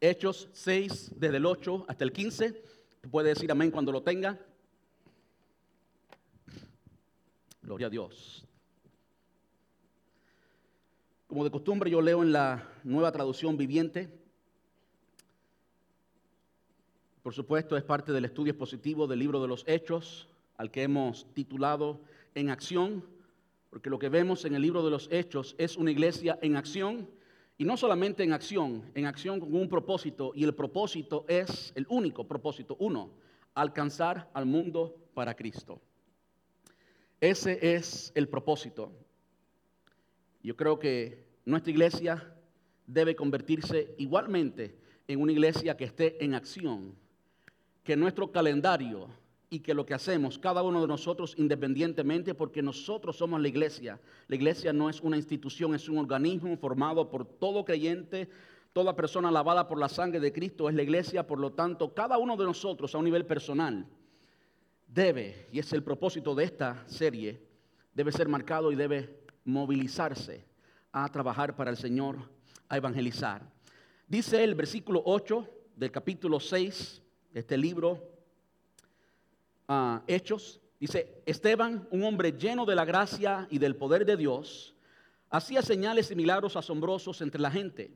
Hechos 6, desde el 8 hasta el 15. Puede decir amén cuando lo tenga. Gloria a Dios. Como de costumbre yo leo en la nueva traducción viviente. Por supuesto es parte del estudio expositivo del libro de los Hechos, al que hemos titulado En acción, porque lo que vemos en el libro de los Hechos es una iglesia en acción y no solamente en acción, en acción con un propósito, y el propósito es el único propósito, uno, alcanzar al mundo para Cristo. Ese es el propósito. Yo creo que nuestra iglesia debe convertirse igualmente en una iglesia que esté en acción, que nuestro calendario y que lo que hacemos, cada uno de nosotros independientemente, porque nosotros somos la iglesia. La iglesia no es una institución, es un organismo formado por todo creyente, toda persona lavada por la sangre de Cristo es la iglesia, por lo tanto, cada uno de nosotros a un nivel personal debe, y es el propósito de esta serie, debe ser marcado y debe movilizarse a trabajar para el Señor, a evangelizar. Dice el versículo 8 del capítulo 6 de este libro Hechos, dice, Esteban, un hombre lleno de la gracia y del poder de Dios, hacía señales y milagros asombrosos entre la gente.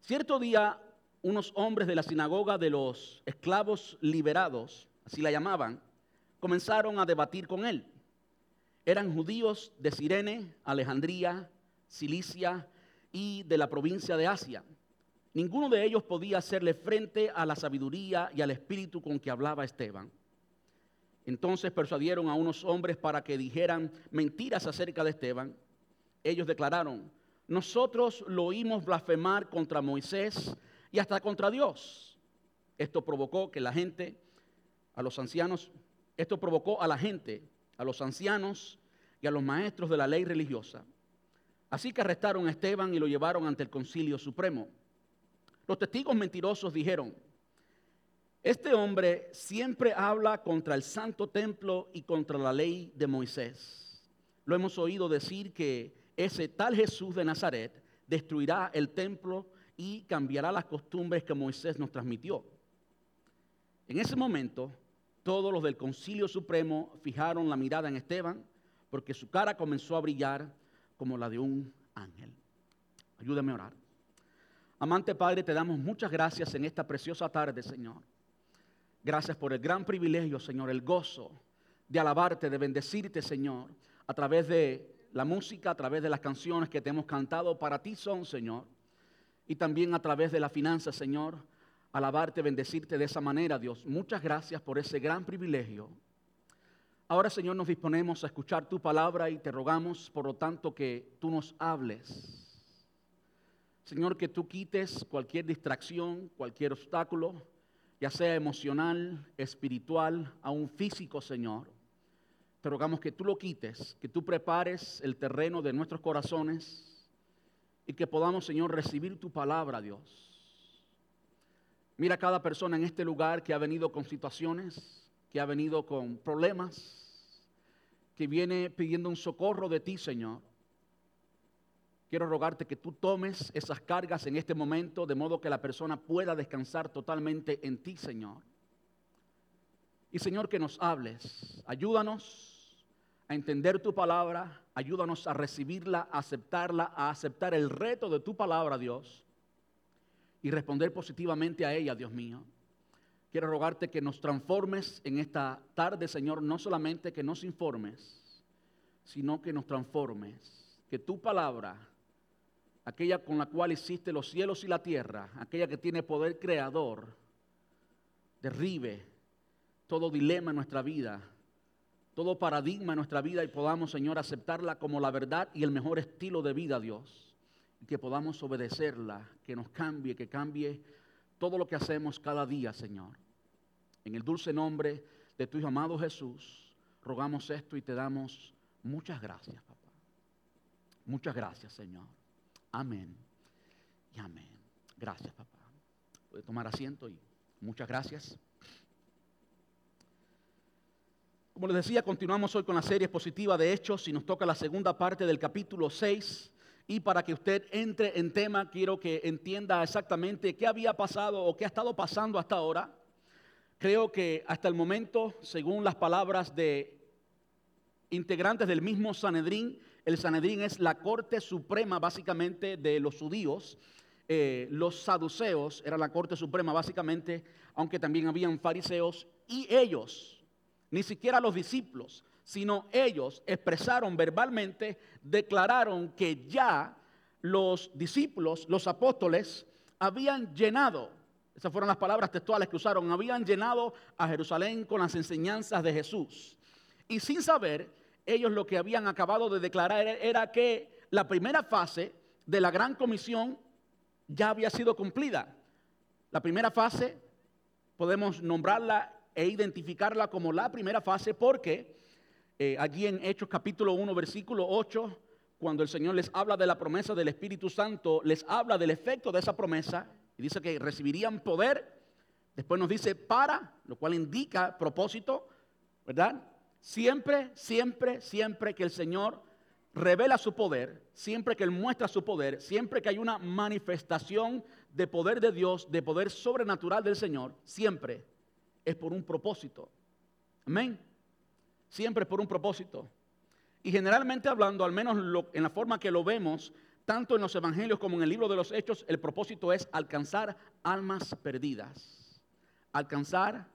Cierto día, unos hombres de la sinagoga de los esclavos liberados, así la llamaban, comenzaron a debatir con él. Eran judíos de Sirene, Alejandría, Cilicia y de la provincia de Asia. Ninguno de ellos podía hacerle frente a la sabiduría y al espíritu con que hablaba Esteban. Entonces persuadieron a unos hombres para que dijeran mentiras acerca de Esteban. Ellos declararon, nosotros lo oímos blasfemar contra Moisés y hasta contra Dios. Esto provocó que la gente, a los ancianos, esto provocó a la gente, a los ancianos y a los maestros de la ley religiosa. Así que arrestaron a Esteban y lo llevaron ante el concilio supremo. Los testigos mentirosos dijeron, este hombre siempre habla contra el santo templo y contra la ley de Moisés. Lo hemos oído decir que ese tal Jesús de Nazaret destruirá el templo y cambiará las costumbres que Moisés nos transmitió. En ese momento, todos los del concilio supremo fijaron la mirada en Esteban porque su cara comenzó a brillar como la de un ángel. Ayúdame a orar. Amante Padre, te damos muchas gracias en esta preciosa tarde, Señor. Gracias por el gran privilegio, Señor, el gozo de alabarte, de bendecirte, Señor, a través de la música, a través de las canciones que te hemos cantado. Para ti son, Señor. Y también a través de la finanza, Señor, alabarte, bendecirte de esa manera, Dios. Muchas gracias por ese gran privilegio. Ahora, Señor, nos disponemos a escuchar tu palabra y te rogamos, por lo tanto, que tú nos hables. Señor, que tú quites cualquier distracción, cualquier obstáculo ya sea emocional, espiritual, aún físico, Señor. Te rogamos que tú lo quites, que tú prepares el terreno de nuestros corazones y que podamos, Señor, recibir tu palabra, Dios. Mira a cada persona en este lugar que ha venido con situaciones, que ha venido con problemas, que viene pidiendo un socorro de ti, Señor. Quiero rogarte que tú tomes esas cargas en este momento de modo que la persona pueda descansar totalmente en ti, Señor. Y Señor, que nos hables. Ayúdanos a entender tu palabra. Ayúdanos a recibirla, a aceptarla, a aceptar el reto de tu palabra, Dios. Y responder positivamente a ella, Dios mío. Quiero rogarte que nos transformes en esta tarde, Señor. No solamente que nos informes, sino que nos transformes. Que tu palabra aquella con la cual hiciste los cielos y la tierra, aquella que tiene poder creador, derribe todo dilema en nuestra vida, todo paradigma en nuestra vida y podamos, Señor, aceptarla como la verdad y el mejor estilo de vida, Dios. Y que podamos obedecerla, que nos cambie, que cambie todo lo que hacemos cada día, Señor. En el dulce nombre de tu Hijo amado Jesús, rogamos esto y te damos muchas gracias, papá. Muchas gracias, Señor. Amén y amén. Gracias, papá. Puede tomar asiento y muchas gracias. Como les decía, continuamos hoy con la serie expositiva de Hechos y nos toca la segunda parte del capítulo 6. Y para que usted entre en tema, quiero que entienda exactamente qué había pasado o qué ha estado pasando hasta ahora. Creo que hasta el momento, según las palabras de integrantes del mismo Sanedrín, el Sanedrín es la corte suprema básicamente de los judíos. Eh, los saduceos era la corte suprema básicamente, aunque también habían fariseos y ellos, ni siquiera los discípulos, sino ellos expresaron verbalmente, declararon que ya los discípulos, los apóstoles, habían llenado, esas fueron las palabras textuales que usaron, habían llenado a Jerusalén con las enseñanzas de Jesús. Y sin saber, ellos lo que habían acabado de declarar era que la primera fase de la gran comisión ya había sido cumplida. La primera fase podemos nombrarla e identificarla como la primera fase porque eh, allí en Hechos capítulo 1, versículo 8, cuando el Señor les habla de la promesa del Espíritu Santo, les habla del efecto de esa promesa y dice que recibirían poder. Después nos dice para, lo cual indica propósito, ¿verdad? Siempre, siempre, siempre que el Señor revela su poder, siempre que Él muestra su poder, siempre que hay una manifestación de poder de Dios, de poder sobrenatural del Señor, siempre es por un propósito. Amén siempre por un propósito. Y generalmente hablando, al menos en la forma que lo vemos, tanto en los evangelios como en el libro de los hechos, el propósito es alcanzar almas perdidas. Alcanzar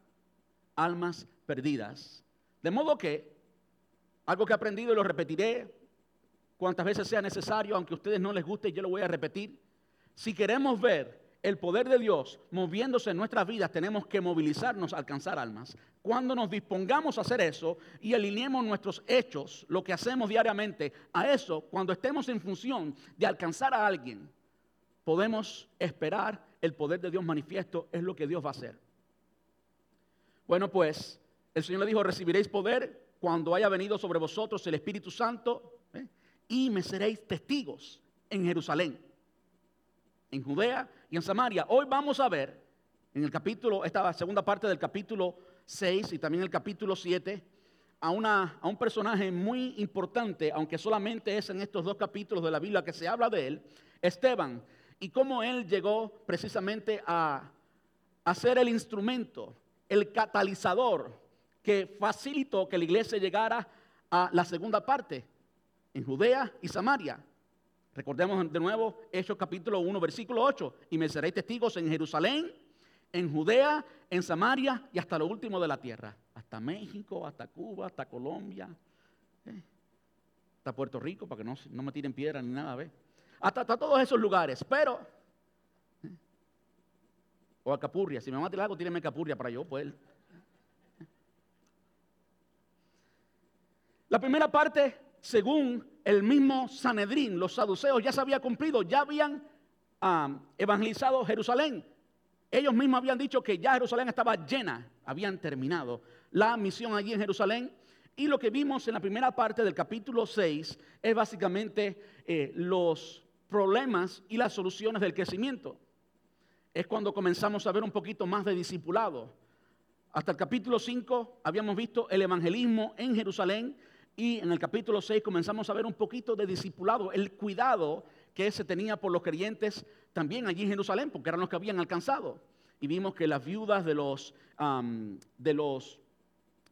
almas perdidas. De modo que, algo que he aprendido y lo repetiré cuantas veces sea necesario, aunque a ustedes no les guste, yo lo voy a repetir. Si queremos ver el poder de Dios moviéndose en nuestras vidas, tenemos que movilizarnos a alcanzar almas. Cuando nos dispongamos a hacer eso y alineemos nuestros hechos, lo que hacemos diariamente, a eso, cuando estemos en función de alcanzar a alguien, podemos esperar el poder de Dios manifiesto, es lo que Dios va a hacer. Bueno, pues el Señor le dijo, recibiréis poder cuando haya venido sobre vosotros el Espíritu Santo ¿eh? y me seréis testigos en Jerusalén en Judea y en Samaria. Hoy vamos a ver en el capítulo, esta segunda parte del capítulo 6 y también el capítulo 7, a, una, a un personaje muy importante, aunque solamente es en estos dos capítulos de la Biblia que se habla de él, Esteban, y cómo él llegó precisamente a, a ser el instrumento, el catalizador que facilitó que la iglesia llegara a la segunda parte, en Judea y Samaria. Recordemos de nuevo Hechos capítulo 1, versículo 8. Y me seréis testigos en Jerusalén, en Judea, en Samaria y hasta lo último de la tierra. Hasta México, hasta Cuba, hasta Colombia, ¿eh? hasta Puerto Rico, para que no, no me tiren piedra ni nada, ¿ves? Hasta, todos esos lugares. Pero, ¿eh? o a Capurria, si me van a tirar algo, tírenme Capurria para yo poder. La primera parte según el mismo Sanedrín, los saduceos ya se había cumplido, ya habían evangelizado Jerusalén. Ellos mismos habían dicho que ya Jerusalén estaba llena, habían terminado la misión allí en Jerusalén. Y lo que vimos en la primera parte del capítulo 6 es básicamente eh, los problemas y las soluciones del crecimiento. Es cuando comenzamos a ver un poquito más de discipulado. Hasta el capítulo 5 habíamos visto el evangelismo en Jerusalén y en el capítulo 6 comenzamos a ver un poquito de discipulado, el cuidado que se tenía por los creyentes también allí en Jerusalén, porque eran los que habían alcanzado. Y vimos que las viudas de los, de los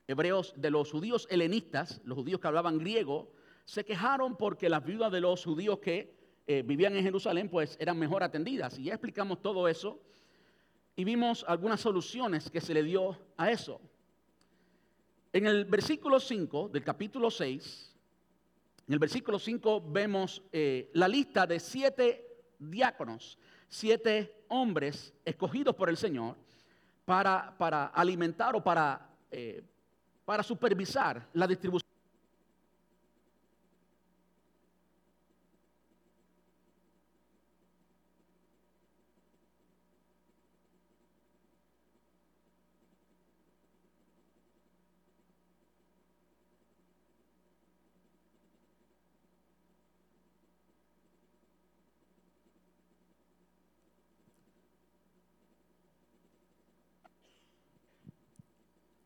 hebreos, de los judíos helenistas, los judíos que hablaban griego, se quejaron porque las viudas de los judíos que eh, vivían en Jerusalén pues eran mejor atendidas. Y ya explicamos todo eso y vimos algunas soluciones que se le dio a eso. En el versículo 5 del capítulo 6, en el versículo 5 vemos eh, la lista de siete diáconos, siete hombres escogidos por el Señor para, para alimentar o para, eh, para supervisar la distribución.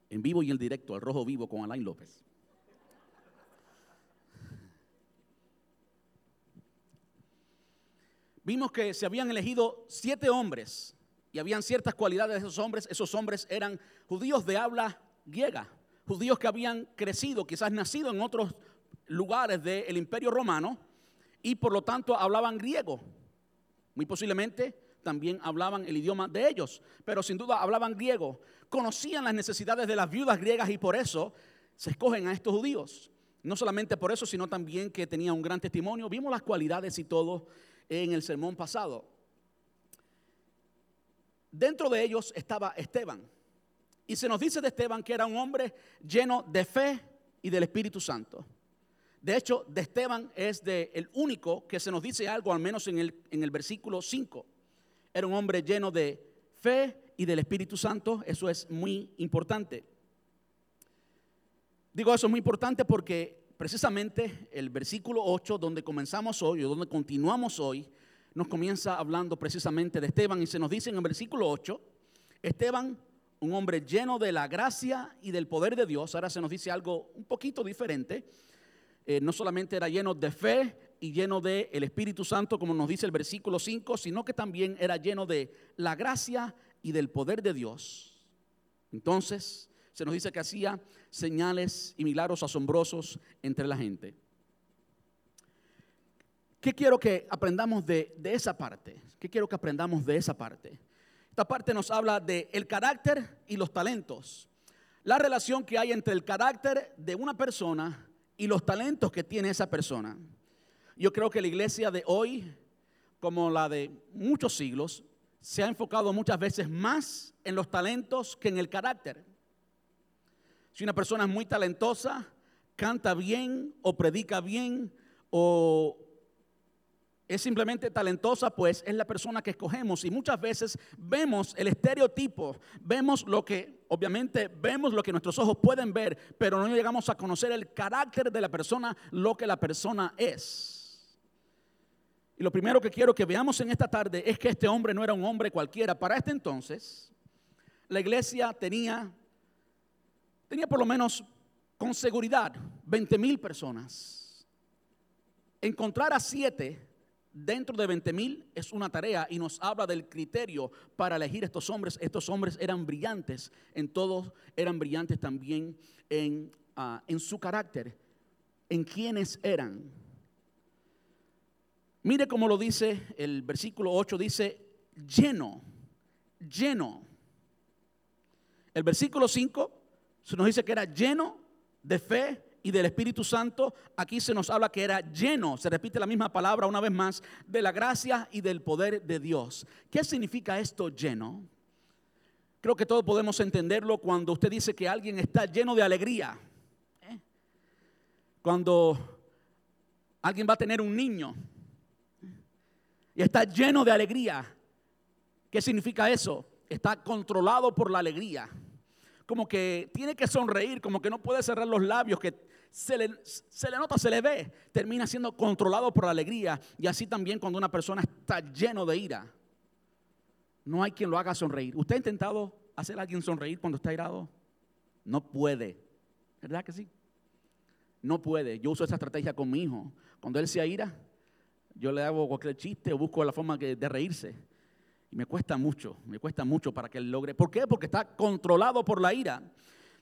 En vivo y en directo, al rojo vivo con Alain López. vimos que se habían elegido siete hombres y habían ciertas cualidades de esos hombres. Esos hombres eran judíos de habla griega, judíos que habían crecido, quizás nacido en otros lugares del imperio romano y por lo tanto hablaban griego. Muy posiblemente también hablaban el idioma de ellos, pero sin duda hablaban griego. Conocían las necesidades de las viudas griegas y por eso se escogen a estos judíos. No solamente por eso, sino también que tenían un gran testimonio. Vimos las cualidades y todo en el sermón pasado. Dentro de ellos estaba Esteban. Y se nos dice de Esteban que era un hombre lleno de fe y del Espíritu Santo. De hecho, de Esteban es de el único que se nos dice algo, al menos en el, en el versículo 5. Era un hombre lleno de fe y del Espíritu Santo. Eso es muy importante. Digo eso es muy importante porque precisamente el versículo 8, donde comenzamos hoy o donde continuamos hoy, nos comienza hablando precisamente de Esteban y se nos dice en el versículo 8, Esteban, un hombre lleno de la gracia y del poder de Dios, ahora se nos dice algo un poquito diferente, eh, no solamente era lleno de fe y lleno de el Espíritu Santo, como nos dice el versículo 5, sino que también era lleno de la gracia y del poder de Dios. Entonces, se nos dice que hacía señales y milagros asombrosos entre la gente. ¿Qué quiero que aprendamos de, de, esa parte? ¿Qué quiero que aprendamos de esa parte? Esta parte nos habla de el carácter y los talentos. La relación que hay entre el carácter de una persona y los talentos que tiene esa persona. Yo creo que la iglesia de hoy, como la de muchos siglos, se ha enfocado muchas veces más en los talentos que en el carácter. Si una persona es muy talentosa, canta bien o predica bien o es simplemente talentosa, pues es la persona que escogemos. Y muchas veces vemos el estereotipo, vemos lo que, obviamente, vemos lo que nuestros ojos pueden ver, pero no llegamos a conocer el carácter de la persona, lo que la persona es. Y lo primero que quiero que veamos en esta tarde es que este hombre no era un hombre cualquiera. Para este entonces, la iglesia tenía, tenía por lo menos con seguridad 20 mil personas. Encontrar a siete dentro de 20 mil es una tarea y nos habla del criterio para elegir estos hombres. Estos hombres eran brillantes en todos, eran brillantes también en, uh, en su carácter, en quienes eran. Mire cómo lo dice el versículo 8, dice lleno, lleno. El versículo 5 se nos dice que era lleno de fe, y del Espíritu Santo, aquí se nos habla que era lleno, se repite la misma palabra una vez más, de la gracia y del poder de Dios. ¿Qué significa esto lleno? Creo que todos podemos entenderlo cuando usted dice que alguien está lleno de alegría. ¿eh? Cuando alguien va a tener un niño y está lleno de alegría. ¿Qué significa eso? Está controlado por la alegría como que tiene que sonreír, como que no puede cerrar los labios, que se le, se le, nota, se le ve, termina siendo controlado por la alegría. Y así también cuando una persona está lleno de ira, no hay quien lo haga sonreír. ¿Usted ha intentado hacer a alguien sonreír cuando está irado? No puede. ¿Verdad que sí? No puede. Yo uso esa estrategia con mi hijo. Cuando él se ira, yo le hago cualquier chiste o busco la forma de reírse. Y me cuesta mucho, me cuesta mucho para que él logre. ¿Por qué? Porque está controlado por la ira.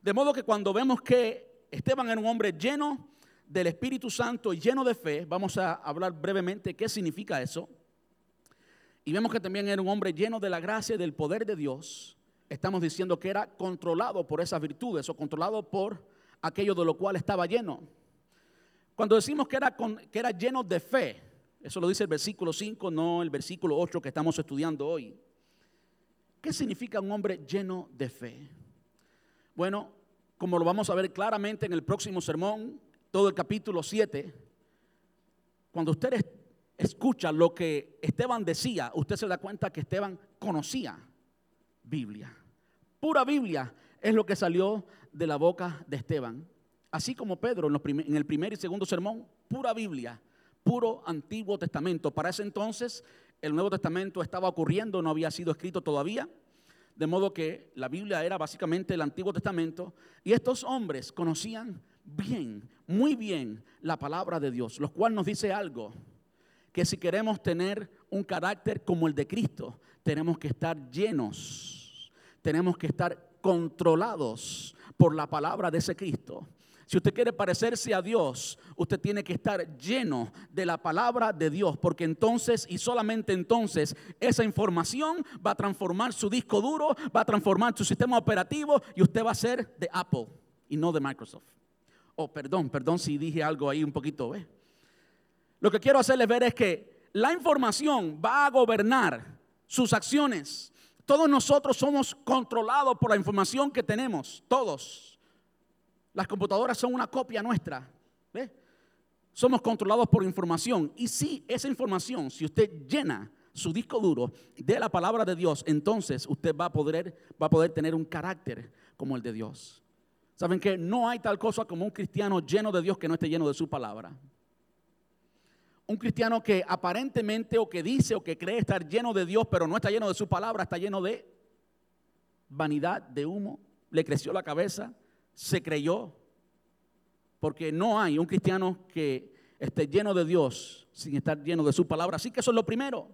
De modo que cuando vemos que Esteban era un hombre lleno del Espíritu Santo y lleno de fe, vamos a hablar brevemente qué significa eso. Y vemos que también era un hombre lleno de la gracia y del poder de Dios. Estamos diciendo que era controlado por esas virtudes o controlado por aquello de lo cual estaba lleno. Cuando decimos que era, que era lleno de fe, eso lo dice el versículo 5, no el versículo 8 que estamos estudiando hoy. ¿Qué significa un hombre lleno de fe? Bueno, como lo vamos a ver claramente en el próximo sermón, todo el capítulo 7, cuando usted escucha lo que Esteban decía, usted se da cuenta que Esteban conocía Biblia. Pura Biblia es lo que salió de la boca de Esteban. Así como Pedro en, el primer y segundo sermón, pura Biblia puro Antiguo Testamento. Para ese entonces el Nuevo Testamento estaba ocurriendo, no había sido escrito todavía. De modo que la Biblia era básicamente el Antiguo Testamento. Y estos hombres conocían bien, muy bien la palabra de Dios, lo cual nos dice algo, que si queremos tener un carácter como el de Cristo, tenemos que estar llenos, tenemos que estar controlados por la palabra de ese Cristo. Si usted quiere parecerse a Dios, usted tiene que estar lleno de la palabra de Dios, porque entonces y solamente entonces esa información va a transformar su disco duro, va a transformar su sistema operativo y usted va a ser de Apple y no de Microsoft. Oh, perdón, perdón si dije algo ahí un poquito. ¿eh? Lo que quiero hacerles ver es que la información va a gobernar sus acciones. Todos nosotros somos controlados por la información que tenemos, todos. Las computadoras son una copia nuestra. Somos controlados por información. Y si esa información, si usted llena su disco duro de la palabra de Dios, entonces usted va a poder, va a poder tener un carácter como el de Dios. ¿Saben que no hay tal cosa como un cristiano lleno de Dios que no esté lleno de su palabra? Un cristiano que aparentemente o que dice o que cree estar lleno de Dios, pero no está lleno de su palabra, está lleno de vanidad, de humo, le creció la cabeza, se creyó. Porque no hay un cristiano que esté lleno de Dios sin estar lleno de su palabra. Así que eso es lo primero.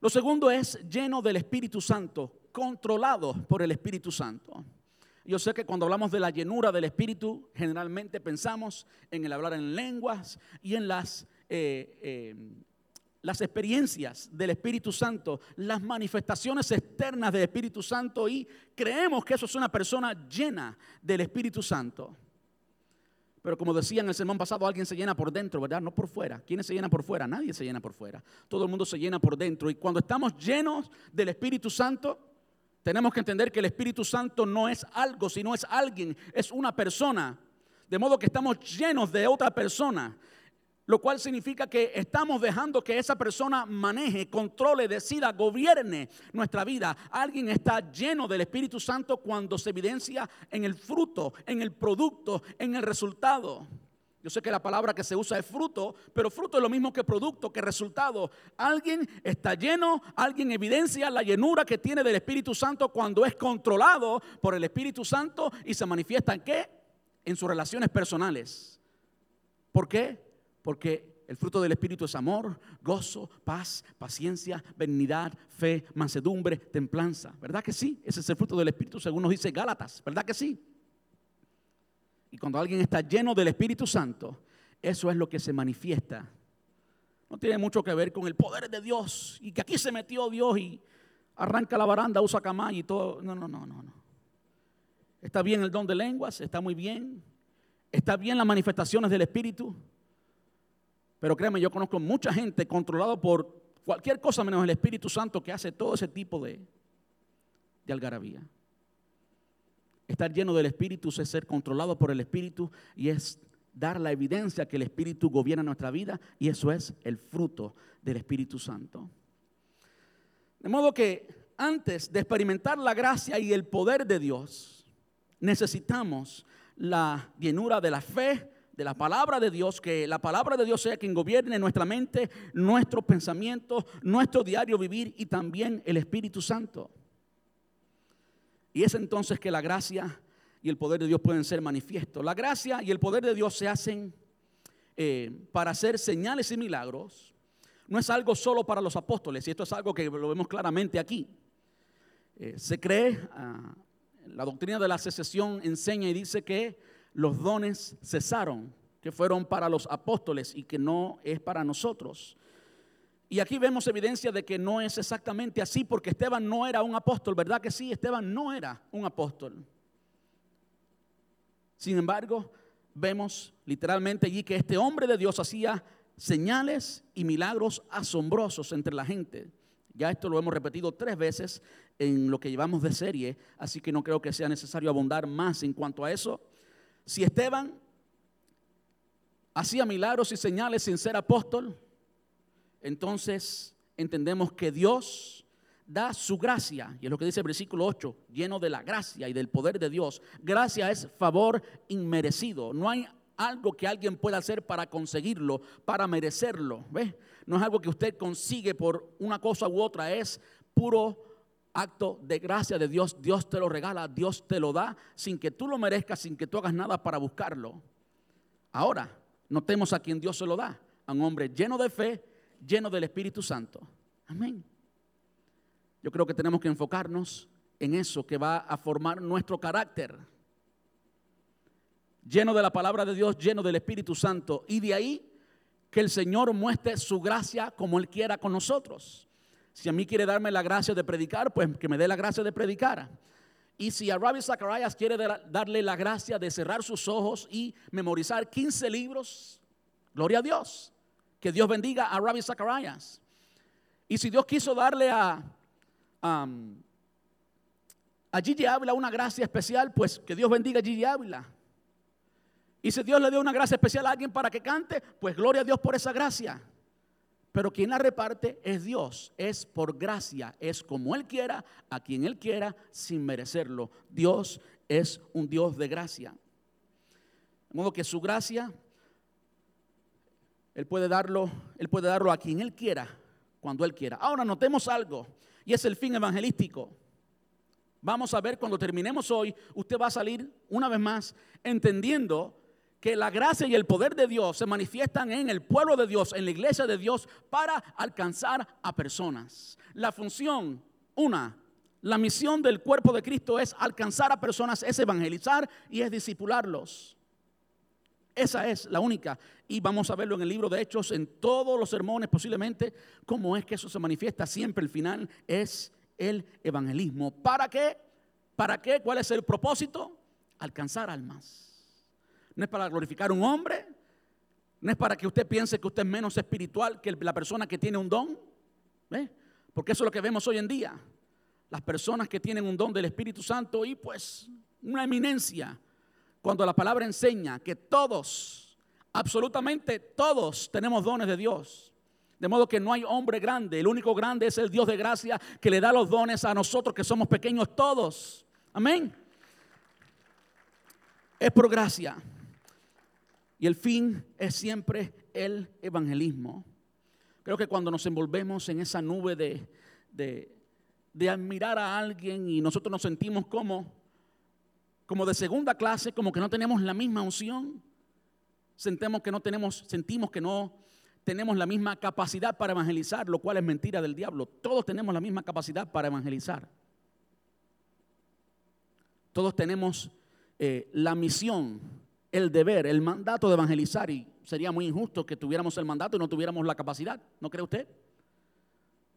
Lo segundo es lleno del Espíritu Santo, controlado por el Espíritu Santo. Yo sé que cuando hablamos de la llenura del Espíritu, generalmente pensamos en el hablar en lenguas y en las eh, eh, las experiencias del Espíritu Santo, las manifestaciones externas del Espíritu Santo y creemos que eso es una persona llena del Espíritu Santo. Pero como decía en el sermón pasado, alguien se llena por dentro, ¿verdad? No por fuera. ¿Quiénes se llenan por fuera? Nadie se llena por fuera. Todo el mundo se llena por dentro. Y cuando estamos llenos del Espíritu Santo, tenemos que entender que el Espíritu Santo no es algo, sino es alguien, es una persona. De modo que estamos llenos de otra persona lo cual significa que estamos dejando que esa persona maneje, controle, decida, gobierne nuestra vida. Alguien está lleno del Espíritu Santo cuando se evidencia en el fruto, en el producto, en el resultado. Yo sé que la palabra que se usa es fruto, pero fruto es lo mismo que producto, que resultado. Alguien está lleno, alguien evidencia la llenura que tiene del Espíritu Santo cuando es controlado por el Espíritu Santo y se manifiesta en qué? En sus relaciones personales. ¿Por qué? Porque el fruto del Espíritu es amor, gozo, paz, paciencia, benignidad, fe, mansedumbre, templanza. ¿Verdad que sí? Ese es el fruto del Espíritu según nos dice Gálatas. ¿Verdad que sí? Y cuando alguien está lleno del Espíritu Santo, eso es lo que se manifiesta. No tiene mucho que ver con el poder de Dios y que aquí se metió Dios y arranca la baranda, usa camay y todo. No, no, no, no, no. Está bien el don de lenguas, está muy bien. Está bien las manifestaciones del Espíritu. Pero créanme, yo conozco mucha gente controlada por cualquier cosa menos el Espíritu Santo que hace todo ese tipo de, de algarabía. Estar lleno del Espíritu es ser controlado por el Espíritu y es dar la evidencia que el Espíritu gobierna nuestra vida y eso es el fruto del Espíritu Santo. De modo que antes de experimentar la gracia y el poder de Dios, necesitamos la llenura de la fe, de la palabra de Dios, que la palabra de Dios sea quien gobierne nuestra mente, nuestros pensamientos, nuestro diario vivir y también el Espíritu Santo. Y es entonces que la gracia y el poder de Dios pueden ser manifiestos. La gracia y el poder de Dios se hacen eh, para hacer señales y milagros. No es algo solo para los apóstoles, y esto es algo que lo vemos claramente aquí. Eh, se cree, ah, la doctrina de la secesión enseña y dice que los dones cesaron, que fueron para los apóstoles y que no es para nosotros. Y aquí vemos evidencia de que no es exactamente así, porque Esteban no era un apóstol, ¿verdad que sí? Esteban no era un apóstol. Sin embargo, vemos literalmente allí que este hombre de Dios hacía señales y milagros asombrosos entre la gente. Ya esto lo hemos repetido tres veces en lo que llevamos de serie, así que no creo que sea necesario abundar más en cuanto a eso. Si Esteban hacía milagros y señales sin ser apóstol, entonces entendemos que Dios da su gracia, y es lo que dice el versículo 8, lleno de la gracia y del poder de Dios. Gracia es favor inmerecido. No hay algo que alguien pueda hacer para conseguirlo, para merecerlo. ¿Ves? No es algo que usted consigue por una cosa u otra, es puro acto de gracia de Dios, Dios te lo regala, Dios te lo da sin que tú lo merezcas, sin que tú hagas nada para buscarlo. Ahora, notemos a quien Dios se lo da, a un hombre lleno de fe, lleno del Espíritu Santo. Amén. Yo creo que tenemos que enfocarnos en eso que va a formar nuestro carácter. Lleno de la palabra de Dios, lleno del Espíritu Santo. Y de ahí que el Señor muestre su gracia como Él quiera con nosotros. Si a mí quiere darme la gracia de predicar, pues que me dé la gracia de predicar. Y si a Rabbi Zacharias quiere darle la gracia de cerrar sus ojos y memorizar 15 libros, gloria a Dios. Que Dios bendiga a Rabbi Zacharias. Y si Dios quiso darle a, a, Gigi Ávila una gracia especial, pues que Dios bendiga a Gigi Ávila. Y si Dios le dio una gracia especial a alguien para que cante, pues gloria a Dios por esa gracia. Pero quien la reparte es Dios, es por gracia, es como Él quiera, a quien Él quiera, sin merecerlo. Dios es un Dios de gracia. De modo que su gracia, Él puede darlo, Él puede darlo a quien Él quiera, cuando Él quiera. Ahora notemos algo, y es el fin evangelístico. Vamos a ver cuando terminemos hoy, usted va a salir una vez más entendiendo que la gracia y el poder de Dios se manifiestan en el pueblo de Dios, en la iglesia de Dios, para alcanzar a personas. La función, una, la misión del cuerpo de Cristo es alcanzar a personas, es evangelizar y es discipularlos. Esa es la única. Y vamos a verlo en el libro de Hechos, en todos los sermones posiblemente, cómo es que eso se manifiesta. Siempre el final es el evangelismo. ¿Para qué? ¿Para qué? ¿Cuál es el propósito? Alcanzar almas no es para glorificar a un hombre, no es para que usted piense que usted es menos espiritual que la persona que tiene un don, porque eso es lo que vemos hoy en día. Las personas que tienen un don del Espíritu Santo y pues una eminencia, cuando la palabra enseña que todos, absolutamente todos tenemos dones de Dios. De modo que no hay hombre grande, el único grande es el Dios de gracia que le da los dones a nosotros que somos pequeños todos. Amén. Es por gracia. Y el fin es siempre el evangelismo. Creo que cuando nos envolvemos en esa nube de, de, admirar a alguien y nosotros nos sentimos como, como de segunda clase, como que no tenemos la misma unción, sentimos que no tenemos, sentimos que no tenemos la misma capacidad para evangelizar, lo cual es mentira del diablo. Todos tenemos la misma capacidad para evangelizar. Todos tenemos eh, la misión el deber, el mandato de evangelizar y sería muy injusto que tuviéramos el mandato y no tuviéramos la capacidad, ¿no cree usted?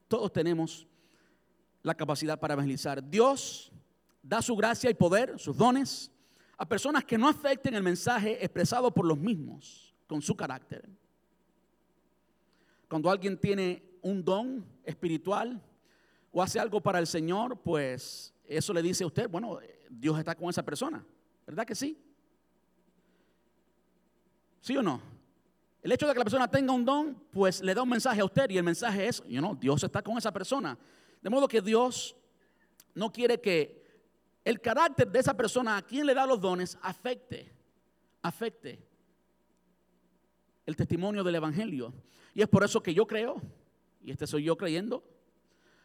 Todos tenemos la capacidad para evangelizar. Dios da su gracia y poder, sus dones, a personas que no afecten el mensaje expresado por los mismos con su carácter. Cuando alguien tiene un don espiritual o hace algo para el Señor, pues eso le dice a usted, bueno, Dios está con esa persona, ¿verdad que sí? ¿Sí o no? El hecho de que la persona tenga un don, pues le da un mensaje a usted y el mensaje es, you know, Dios está con esa persona. De modo que Dios no quiere que el carácter de esa persona a quien le da los dones afecte, afecte el testimonio del Evangelio. Y es por eso que yo creo, y este soy yo creyendo,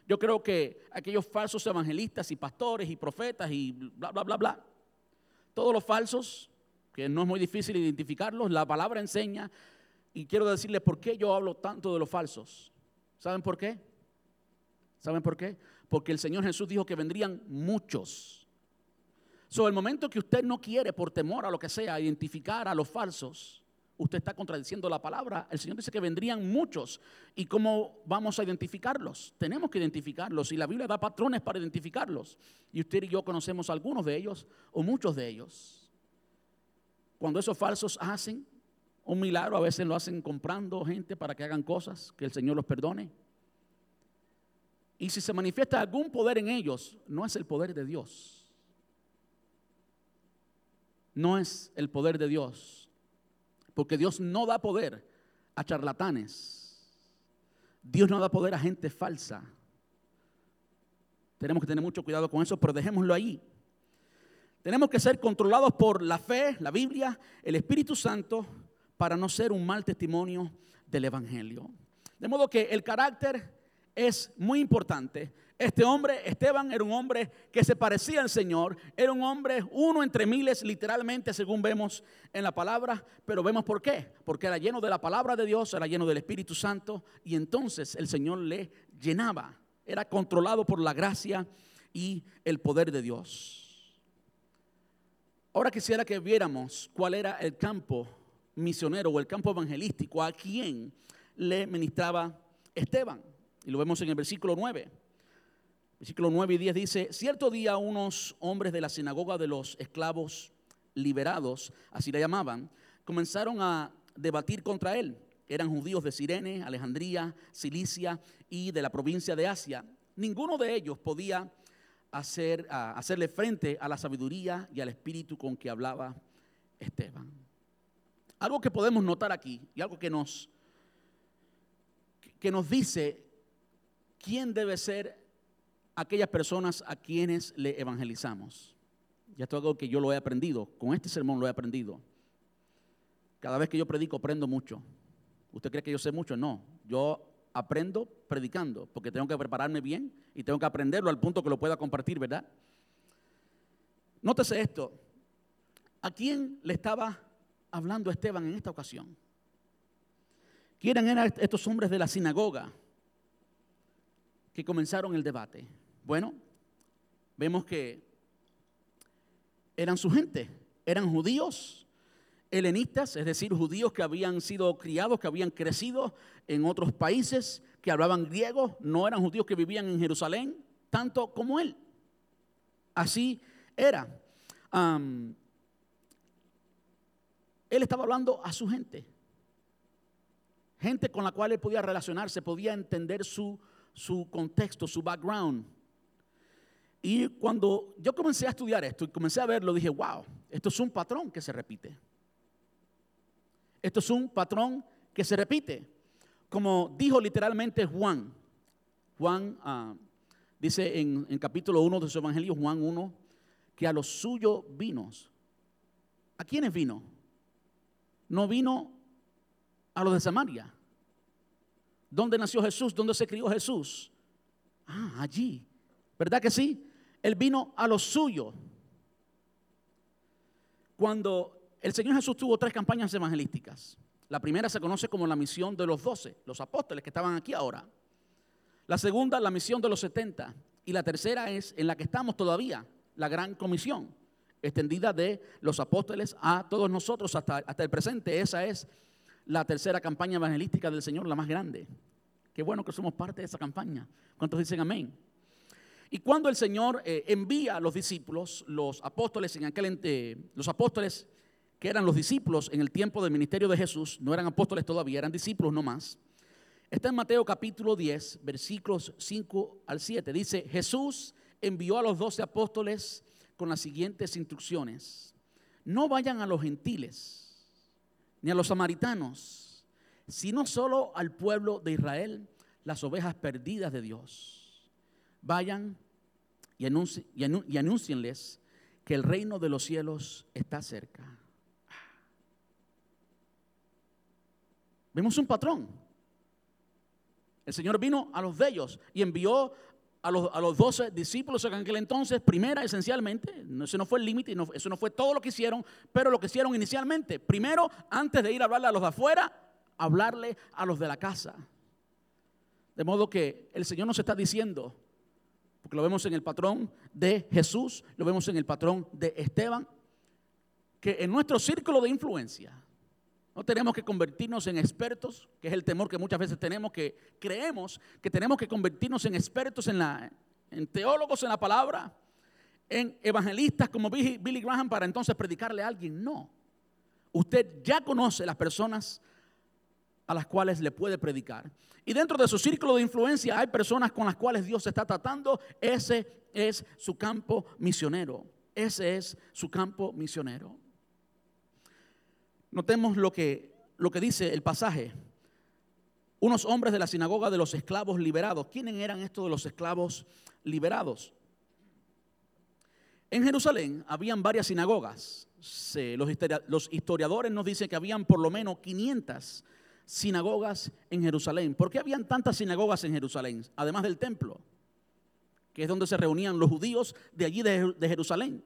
yo creo que aquellos falsos evangelistas y pastores y profetas y bla, bla, bla, bla, todos los falsos que no es muy difícil identificarlos, la palabra enseña, y quiero decirles por qué yo hablo tanto de los falsos. ¿Saben por qué? ¿Saben por qué? Porque el Señor Jesús dijo que vendrían muchos. Sobre el momento que usted no quiere, por temor a lo que sea, identificar a los falsos, usted está contradiciendo la palabra. El Señor dice que vendrían muchos. ¿Y cómo vamos a identificarlos? Tenemos que identificarlos. Y la Biblia da patrones para identificarlos. Y usted y yo conocemos algunos de ellos o muchos de ellos. Cuando esos falsos hacen un milagro, a veces lo hacen comprando gente para que hagan cosas, que el Señor los perdone. Y si se manifiesta algún poder en ellos, no es el poder de Dios. No es el poder de Dios. Porque Dios no da poder a charlatanes. Dios no da poder a gente falsa. Tenemos que tener mucho cuidado con eso, pero dejémoslo ahí. Tenemos que ser controlados por la fe, la Biblia, el Espíritu Santo, para no ser un mal testimonio del Evangelio. De modo que el carácter es muy importante. Este hombre, Esteban, era un hombre que se parecía al Señor, era un hombre uno entre miles, literalmente, según vemos en la palabra, pero vemos por qué, porque era lleno de la palabra de Dios, era lleno del Espíritu Santo, y entonces el Señor le llenaba, era controlado por la gracia y el poder de Dios. Ahora quisiera que viéramos cuál era el campo misionero o el campo evangelístico a quien le ministraba Esteban. Y lo vemos en el versículo 9. Versículo 9 y 10 dice, cierto día unos hombres de la sinagoga de los esclavos liberados, así la llamaban, comenzaron a debatir contra él. Eran judíos de Sirene, Alejandría, Cilicia y de la provincia de Asia. Ninguno de ellos podía hacer, hacerle frente a la sabiduría y al espíritu con que hablaba Esteban. Algo que podemos notar aquí y algo que nos, que nos dice quién debe ser aquellas personas a quienes le evangelizamos. Ya esto es algo que yo lo he aprendido, con este sermón lo he aprendido. Cada vez que yo predico aprendo mucho. ¿Usted cree que yo sé mucho? No, yo aprendo predicando, porque tengo que prepararme bien y tengo que aprenderlo al punto que lo pueda compartir, ¿verdad? Nótese esto. ¿A quién le estaba hablando Esteban en esta ocasión? ¿Quiénes eran estos hombres de la sinagoga que comenzaron el debate? Bueno, vemos que eran su gente, eran judíos, helenistas, es decir, judíos que habían sido criados, que habían crecido en otros países, que hablaban griego, no eran judíos que vivían en Jerusalén, tanto como él. Así era. él estaba hablando a su gente, gente con la cual él podía relacionarse, podía entender su, su contexto, su background. Y cuando yo comencé a estudiar esto y comencé a verlo, dije, wow, esto es un patrón que se repite. Esto es un patrón que se repite. Como dijo literalmente Juan. Juan ah, dice en, capítulo 1 de su evangelio, Juan 1, que a los suyos vinos. ¿A quiénes vino? No vino a los de Samaria. ¿Dónde nació Jesús? ¿Dónde se crió Jesús? Ah, allí. ¿Verdad que sí? Él vino a lo suyo. Cuando el Señor Jesús tuvo tres campañas evangelísticas. La primera se conoce como la misión de los doce, los apóstoles que estaban aquí ahora. La segunda, la misión de los setenta. Y la tercera es en la que estamos todavía, la gran comisión, extendida de los apóstoles a todos nosotros hasta, hasta el presente. Esa es la tercera campaña evangelística del Señor, la más grande. Qué bueno que somos parte de esa campaña. ¿Cuántos dicen amén? Y cuando el Señor eh, envía a los discípulos, los apóstoles en aquel eh, los apóstoles que eran los discípulos en el tiempo del ministerio de Jesús, no eran apóstoles todavía, eran discípulos no más. Está en Mateo capítulo 10, versículos 5 al 7. Dice, Jesús envió a los doce apóstoles con las siguientes instrucciones. No vayan a los gentiles, ni a los samaritanos, sino solo al pueblo de Israel, las ovejas perdidas de Dios vayan y, anúncienles que el reino de los cielos está cerca. Vemos un patrón. El Señor vino a los de ellos y envió a los, a los 12 discípulos en aquel entonces, primera esencialmente, ese no fue el límite, eso no fue todo lo que hicieron, pero lo que hicieron inicialmente. Primero, antes de ir a hablarle a los de afuera, hablarle a los de la casa. De modo que el Señor nos está diciendo, porque lo vemos en el patrón de Jesús, lo vemos en el patrón de Esteban, que en nuestro círculo de influencia no tenemos que convertirnos en expertos, que es el temor que muchas veces tenemos, que creemos que tenemos que convertirnos en expertos en, la, en teólogos en la palabra, en evangelistas como Billy Graham para entonces predicarle a alguien. No. Usted ya conoce las personas a las cuales le puede predicar. Y dentro de su círculo de influencia hay personas con las cuales Dios está tratando. Ese es su campo misionero. Ese es su campo misionero. Notemos lo que, lo que dice el pasaje. Unos hombres de la sinagoga de los esclavos liberados. ¿Quiénes eran estos de los esclavos liberados? En Jerusalén habían varias sinagogas. los historiadores nos dicen que habían por lo menos 500 sinagogas en Jerusalén. ¿Por qué habían tantas sinagogas en Jerusalén, además del templo? Que es donde se reunían los judíos de allí de, Jerusalén.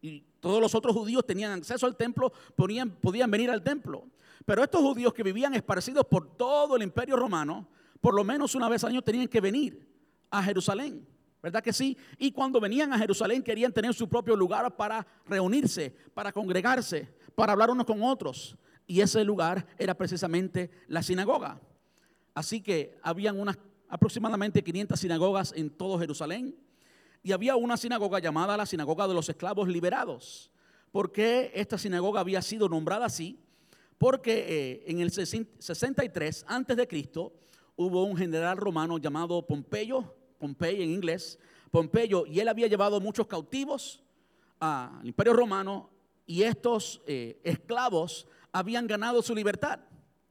Y todos los otros judíos tenían acceso al templo, podían, venir al templo. Pero estos judíos que vivían esparcidos por todo el imperio romano, por lo menos una vez al año tenían que venir a Jerusalén. ¿Verdad que sí? Y cuando venían a Jerusalén querían tener su propio lugar para reunirse, para congregarse, para hablar unos con otros. Y ese lugar era precisamente la sinagoga. Así que habían unas aproximadamente 500 sinagogas en todo Jerusalén. Y había una sinagoga llamada la sinagoga de los esclavos liberados. ¿Por qué esta sinagoga había sido nombrada así? Porque eh, en el 63 antes de Cristo hubo un general romano llamado Pompeyo Pompeyo en inglés, Pompeyo, y él había llevado muchos cautivos al imperio romano y estos eh, esclavos habían ganado su libertad.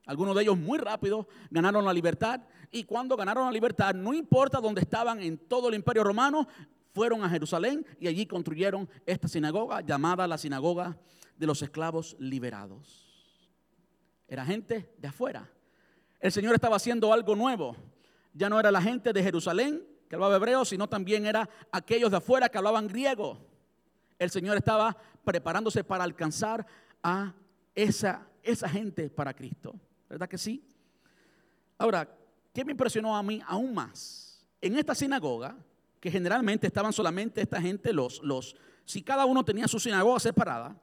Algunos de ellos muy rápido ganaron la libertad y cuando ganaron la libertad, no importa dónde estaban en todo el imperio romano, fueron a Jerusalén y allí construyeron esta sinagoga llamada la sinagoga de los esclavos liberados. Era gente de afuera. El Señor estaba haciendo algo nuevo. Ya no era la gente de Jerusalén que hablaba hebreo, sino también era aquellos de afuera que hablaban griego. El Señor estaba preparándose para alcanzar a esa, esa gente para Cristo. ¿Verdad que sí? Ahora, ¿qué me impresionó a mí aún más? En esta sinagoga, que generalmente estaban solamente esta gente, los, los, si cada uno tenía su sinagoga separada,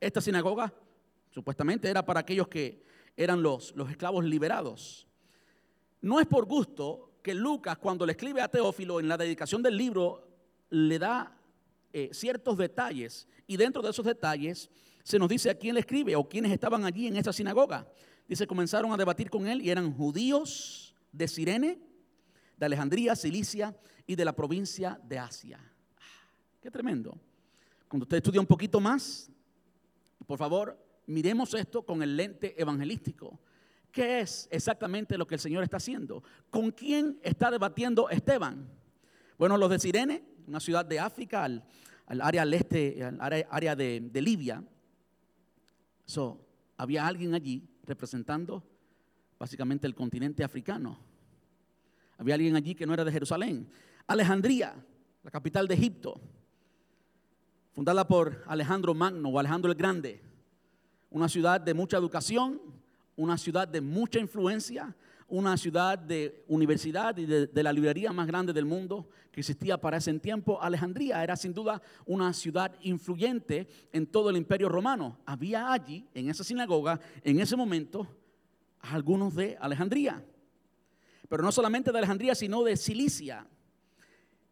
esta sinagoga supuestamente era para aquellos que eran los, los esclavos liberados. No es por gusto que Lucas, cuando le escribe a Teófilo en la dedicación del libro, le da eh, ciertos detalles. Y dentro de esos detalles se nos dice a quién le escribe o quiénes estaban allí en esa sinagoga. Dice, comenzaron a debatir con él y eran judíos de Sirene, de Alejandría, Cilicia y de la provincia de Asia. Ah, qué tremendo. Cuando usted estudia un poquito más, por favor, miremos esto con el lente evangelístico. ¿Qué es exactamente lo que el Señor está haciendo? ¿Con quién está debatiendo Esteban? Bueno, los de Sirene, una ciudad de África, al, área al este, al área, de, Libia. So, había alguien allí representando básicamente el continente africano. Había alguien allí que no era de Jerusalén. Alejandría, la capital de Egipto, fundada por Alejandro Magno o Alejandro el Grande. Una ciudad de mucha educación, una ciudad de mucha influencia, una ciudad de universidad y de, la librería más grande del mundo que existía para ese tiempo. Alejandría era sin duda una ciudad influyente en todo el imperio romano. Había allí, en esa sinagoga, en ese momento, algunos de Alejandría. Pero no solamente de Alejandría, sino de Cilicia,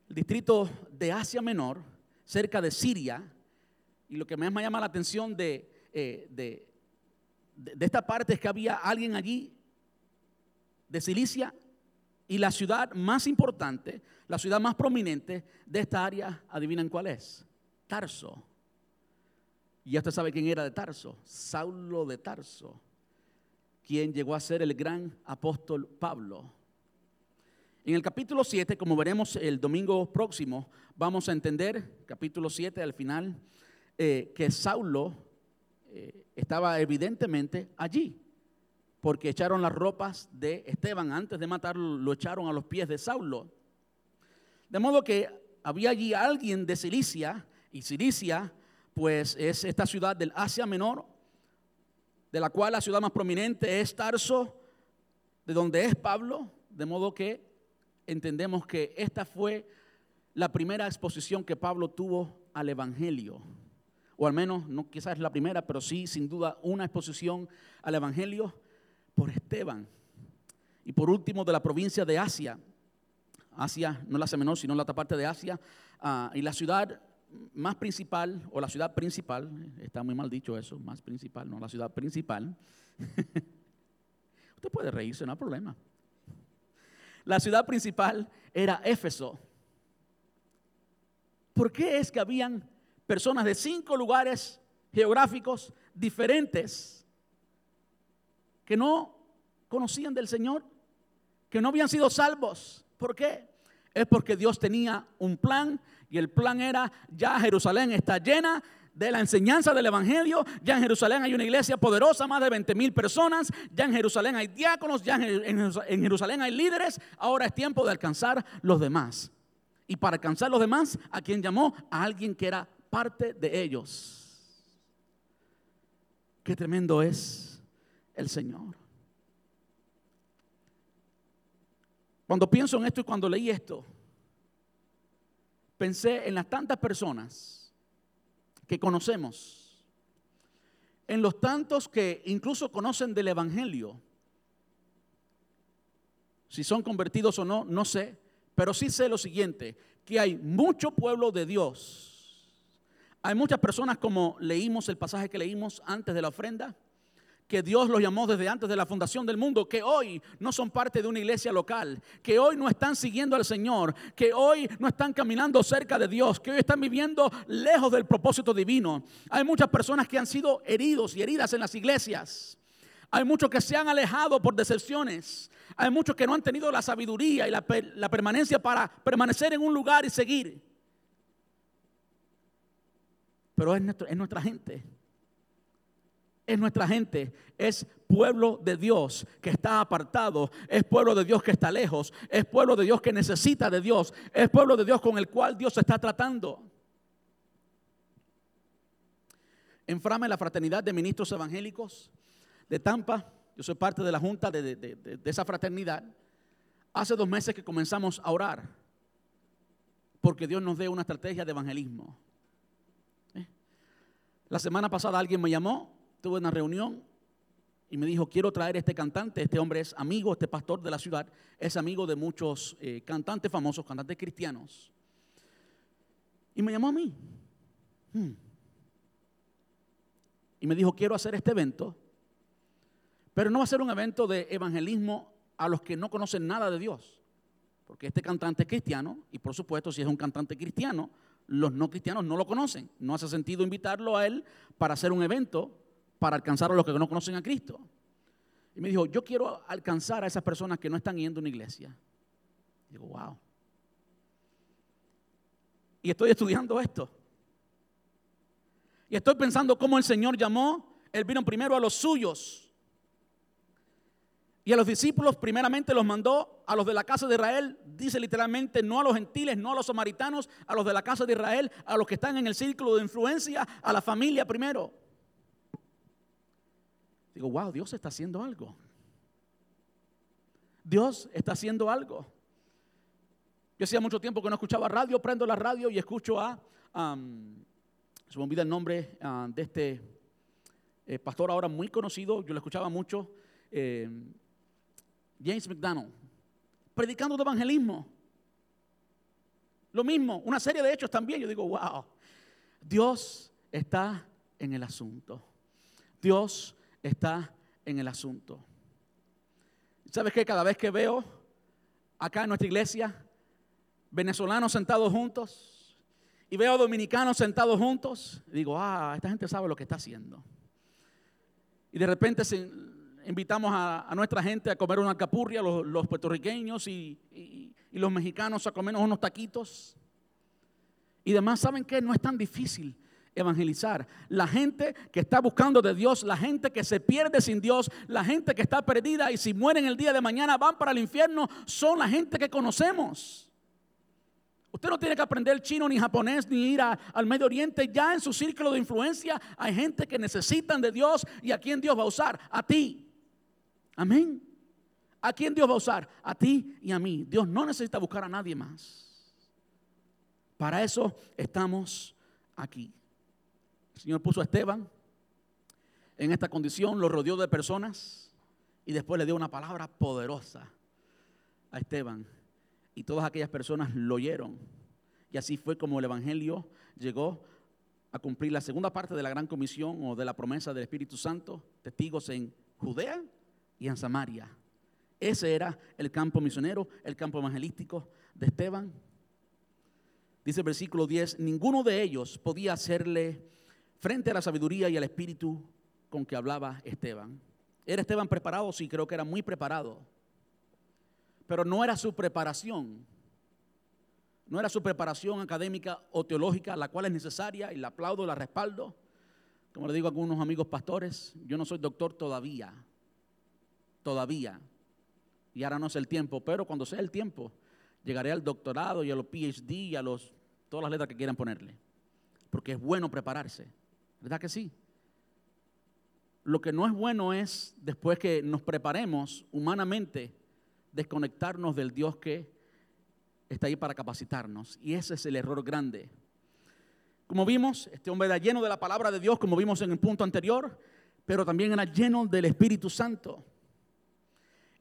el distrito de Asia Menor, cerca de Siria. Y lo que más me llama la atención de, eh, de de esta parte es que había alguien allí de Cilicia y la ciudad más importante, la ciudad más prominente de esta área, adivinen cuál es, Tarso. Y ya usted sabe quién era de Tarso, Saulo de Tarso, quien llegó a ser el gran apóstol Pablo. En el capítulo 7, como veremos el domingo próximo, vamos a entender, capítulo 7 al final, eh, que Saulo eh, estaba evidentemente allí, porque echaron las ropas de Esteban antes de matarlo, lo echaron a los pies de Saulo. De modo que había allí alguien de Cilicia, y Cilicia, pues es esta ciudad del Asia Menor, de la cual la ciudad más prominente es Tarso, de donde es Pablo, de modo que entendemos que esta fue la primera exposición que Pablo tuvo al Evangelio o al menos no quizás la primera, pero sí sin duda una exposición al Evangelio por Esteban. Y por último, de la provincia de Asia, Asia, no la Menor, sino la otra parte de Asia, ah, y la ciudad más principal, o la ciudad principal, está muy mal dicho eso, más principal, no la ciudad principal. Usted puede reírse, no hay problema. La ciudad principal era Éfeso. ¿Por qué es que habían personas de cinco lugares geográficos diferentes que no conocían del Señor, que no habían sido salvos. ¿Por qué? Es porque Dios tenía un plan y el plan era, ya Jerusalén está llena de la enseñanza del Evangelio. Ya en Jerusalén hay una iglesia poderosa, más de 20 mil personas. Ya en Jerusalén hay diáconos, ya en Jerusalén hay líderes. Ahora es tiempo de alcanzar los demás. Y para alcanzar los demás, ¿a quien llamó? A alguien que era parte de ellos. Qué tremendo es el Señor. Cuando pienso en esto y cuando leí esto, pensé en las tantas personas que conocemos, en los tantos que incluso conocen del Evangelio. Si son convertidos o no, no sé, pero sí sé lo siguiente, que hay mucho pueblo de Dios. Hay muchas personas como leímos el pasaje que leímos antes de la ofrenda, que Dios los llamó desde antes de la fundación del mundo, que hoy no son parte de una iglesia local, que hoy no están siguiendo al Señor, que hoy no están caminando cerca de Dios, que hoy están viviendo lejos del propósito divino. Hay muchas personas que han sido heridos y heridas en las iglesias. Hay muchos que se han alejado por decepciones. Hay muchos que no han tenido la sabiduría y la, permanencia para permanecer en un lugar y seguir. Pero es, es nuestra gente es nuestra gente, es pueblo de Dios que está apartado, es pueblo de Dios que está lejos, es pueblo de Dios que necesita de Dios, es pueblo de Dios con el cual Dios está tratando. En Frame, la fraternidad de ministros evangélicos de Tampa, yo soy parte de la junta de, esa fraternidad, hace dos meses que comenzamos a orar porque Dios nos dé una estrategia de evangelismo. ¿Eh? La semana pasada alguien me llamó tuve una reunión y me dijo, quiero traer este cantante, este hombre es amigo, este pastor de la ciudad, es amigo de muchos eh, cantantes famosos, cantantes cristianos. Y me llamó a mí. Hmm. Y me dijo, quiero hacer este evento, pero no va a ser un evento de evangelismo a los que no conocen nada de Dios. Porque este cantante es cristiano, y por supuesto, si es un cantante cristiano, los no cristianos no lo conocen. No hace sentido invitarlo a él para hacer un evento para alcanzar a los que no conocen a Cristo. Y me dijo, yo quiero alcanzar a esas personas que no están yendo a una iglesia. digo, wow. Y estoy estudiando esto. Y estoy pensando cómo el Señor llamó. Él vino primero a los suyos. Y a los discípulos primeramente los mandó a los de la casa de Israel, dice literalmente, no a los gentiles, no a los samaritanos, a los de la casa de Israel, a los que están en el círculo de influencia, a la familia primero. Digo, wow, Dios está haciendo algo. Dios está haciendo algo. Yo hacía mucho tiempo que no escuchaba radio, prendo la radio y escucho a, se me olvida el nombre de este eh, pastor ahora muy conocido, yo lo escuchaba mucho, eh, James McDonald, predicando de evangelismo. Lo mismo, una serie de hechos también. Yo digo, wow, Dios está en el asunto. Dios está en el asunto. ¿Sabes qué? Cada vez que veo acá en nuestra iglesia venezolanos sentados juntos y veo dominicanos sentados juntos, digo, ah, esta gente sabe lo que está haciendo. Y de repente invitamos a, nuestra gente a comer una capurria, los, puertorriqueños y, y los mexicanos a comer unos taquitos. Y demás, ¿saben qué? No es tan difícil evangelizar. La gente que está buscando de Dios, la gente que se pierde sin Dios, la gente que está perdida y si mueren el día de mañana van para el infierno, son la gente que conocemos. Usted no tiene que aprender chino ni japonés ni ir al Medio Oriente. Ya en su círculo de influencia hay gente que necesitan de Dios y a quién Dios va a usar. A ti. Amén. ¿A quién Dios va a usar? A ti y a mí. Dios no necesita buscar a nadie más. Para eso estamos aquí. El Señor puso a Esteban en esta condición, lo rodeó de personas y después le dio una palabra poderosa a Esteban. Y todas aquellas personas lo oyeron. Y así fue como el Evangelio llegó a cumplir la segunda parte de la gran comisión o de la promesa del Espíritu Santo, testigos en Judea y en Samaria. Ese era el campo misionero, el campo evangelístico de Esteban. Dice el versículo 10, ninguno de ellos podía hacerle frente a la sabiduría y al espíritu con que hablaba Esteban. ¿Era Esteban preparado? Sí, creo que era muy preparado. Pero no era su preparación no era su preparación académica o teológica, la cual es necesaria y la aplaudo, la respaldo. Como le digo a algunos amigos pastores, yo no soy doctor todavía, todavía. Y ahora no es el tiempo, pero cuando sea el tiempo, llegaré al doctorado y a los PhD y a los, todas las letras que quieran ponerle. Porque es bueno prepararse. ¿Verdad que sí? Lo que no es bueno es, después que nos preparemos humanamente, desconectarnos del Dios que está ahí para capacitarnos. Y ese es el error grande. Como vimos, este hombre era lleno de la palabra de Dios, como vimos en el punto anterior, pero también era lleno del Espíritu Santo.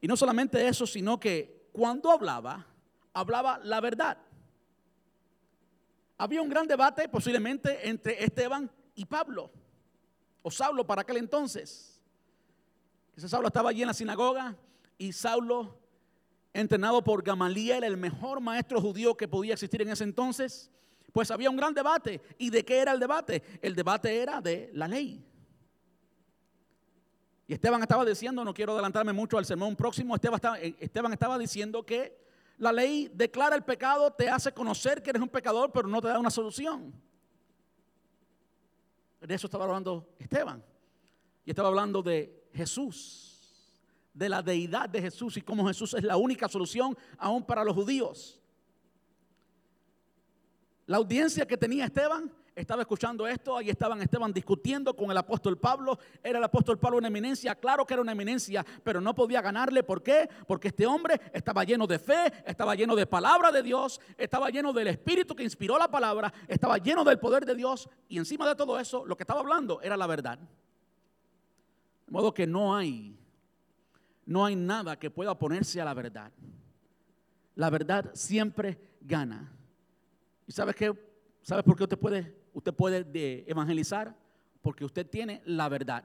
Y no solamente eso, sino que cuando hablaba, hablaba la verdad. Había un gran debate posiblemente entre Esteban y Pablo, o Saulo para aquel entonces. Ese Saulo estaba allí en la sinagoga y Saulo entrenado por Gamaliel, el mejor maestro judío que podía existir en ese entonces, pues había un gran debate. ¿Y de qué era el debate? El debate era de la ley. Y Esteban estaba diciendo, no quiero adelantarme mucho al sermón próximo, Esteban estaba, eh, Esteban estaba diciendo que la ley declara el pecado, te hace conocer que eres un pecador, pero no te da una solución. De eso estaba hablando Esteban. Y estaba hablando de Jesús de la deidad de Jesús y cómo Jesús es la única solución aún para los judíos. La audiencia que tenía Esteban estaba escuchando esto, ahí estaban Esteban discutiendo con el apóstol Pablo, era el apóstol Pablo una eminencia, claro que era una eminencia, pero no podía ganarle, ¿por qué? Porque este hombre estaba lleno de fe, estaba lleno de palabra de Dios, estaba lleno del espíritu que inspiró la palabra, estaba lleno del poder de Dios y encima de todo eso lo que estaba hablando era la verdad. De modo que no hay no hay nada que pueda oponerse a la verdad. La verdad siempre gana. ¿Y sabe qué? ¿Sabe por qué usted puede, usted puede evangelizar? Porque usted tiene la verdad.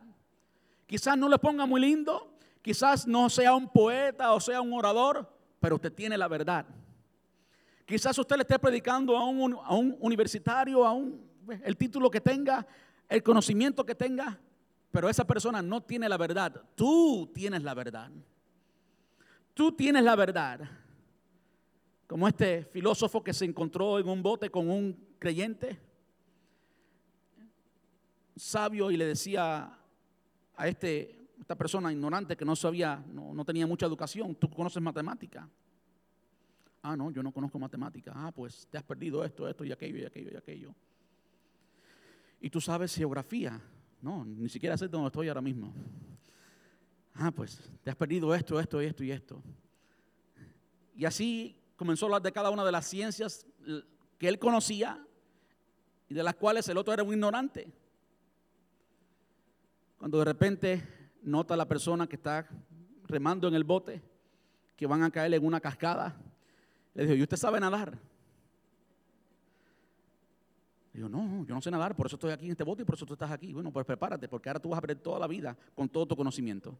Quizás no le ponga muy lindo, quizás no sea un poeta o sea un orador, pero usted tiene la verdad. Quizás usted le esté predicando a un, a un universitario, a un, el título que tenga, el conocimiento que tenga, pero esa persona no tiene la verdad. Tú tienes la verdad. Tú tienes la verdad. Como este filósofo que se encontró en un bote con un creyente sabio y le decía a este, esta persona ignorante que no sabía, no, no tenía mucha educación, ¿tú conoces matemática? Ah, no, yo no conozco matemática. Ah, pues te has perdido esto, esto y aquello y aquello y aquello. Y tú sabes geografía. No, ni siquiera sé dónde estoy ahora mismo. Ah, pues te has perdido esto, esto, esto y esto. Y así comenzó a hablar de cada una de las ciencias que él conocía y de las cuales el otro era un ignorante. Cuando de repente nota la persona que está remando en el bote que van a caer en una cascada, le dijo, ¿y usted sabe nadar? Digo, no, yo no sé nadar, por eso estoy aquí en este bote y por eso tú estás aquí. Bueno, pues prepárate, porque ahora tú vas a aprender toda la vida con todo tu conocimiento.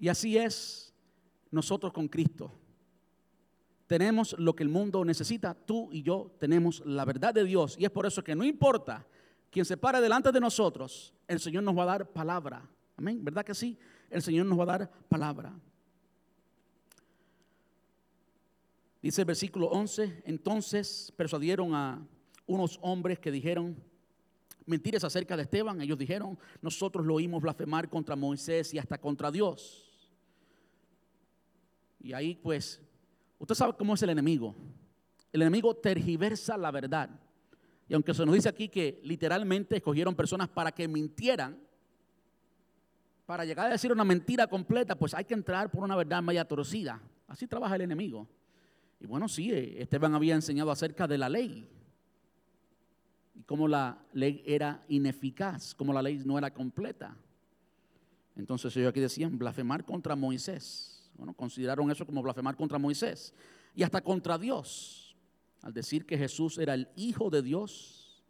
Y así es nosotros con Cristo. Tenemos lo que el mundo necesita, tú y yo tenemos la verdad de Dios. Y es por eso que no importa quien se pare delante de nosotros, el Señor nos va a dar palabra. Amén, ¿verdad que sí? El Señor nos va a dar palabra. Dice el versículo 11, entonces persuadieron a unos hombres que dijeron mentiras acerca de Esteban. Ellos dijeron, nosotros lo oímos blasfemar contra Moisés y hasta contra Dios. Y ahí pues, usted sabe cómo es el enemigo. El enemigo tergiversa la verdad. Y aunque se nos dice aquí que literalmente escogieron personas para que mintieran, para llegar a decir una mentira completa, pues hay que entrar por una verdad media torcida. Así trabaja el enemigo. Y bueno, sí, eh, Esteban había enseñado acerca de la ley y cómo la ley era ineficaz, cómo la ley no era completa. Entonces ellos aquí decían blasfemar contra Moisés. Bueno, consideraron eso como blasfemar contra Moisés y hasta contra Dios, al decir que Jesús era el Hijo de Dios.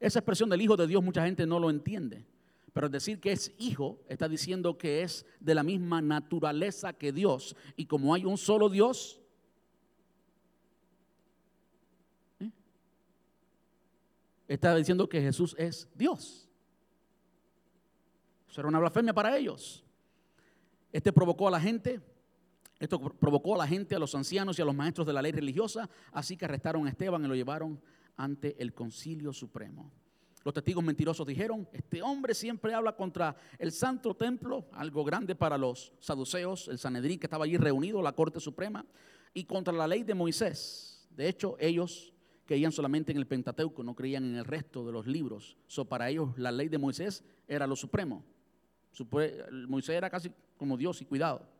Esa expresión del Hijo de Dios mucha gente no lo entiende, pero al decir que es Hijo está diciendo que es de la misma naturaleza que Dios. Y como hay un solo Dios, Estaba diciendo que Jesús es Dios. Eso era una blasfemia para ellos. Este provocó a la gente Esto provocó a la gente, a los ancianos y a los maestros de la ley religiosa, así que arrestaron a Esteban y lo llevaron ante el concilio supremo. Los testigos mentirosos dijeron, este hombre siempre habla contra el santo templo, algo grande para los saduceos, el Sanedrín que estaba allí reunido, la Corte Suprema, y contra la ley de Moisés. De hecho, ellos creían solamente en el Pentateuco, no creían en el resto de los libros. So, para ellos la ley de Moisés era lo supremo. Moisés era casi como Dios y cuidado.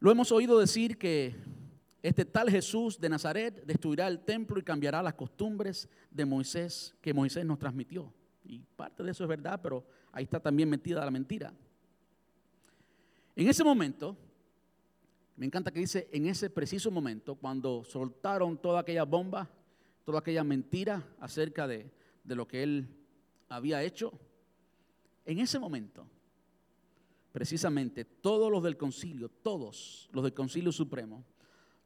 Lo hemos oído decir que este tal Jesús de Nazaret destruirá el templo y cambiará las costumbres de Moisés que Moisés nos transmitió. Y parte de eso es verdad, pero ahí está también metida la mentira. En ese momento, me encanta que dice, en ese preciso momento, cuando soltaron toda aquella bomba, toda aquella mentira acerca de, de lo que él había hecho, en ese momento, precisamente todos los del concilio, todos los del concilio supremo,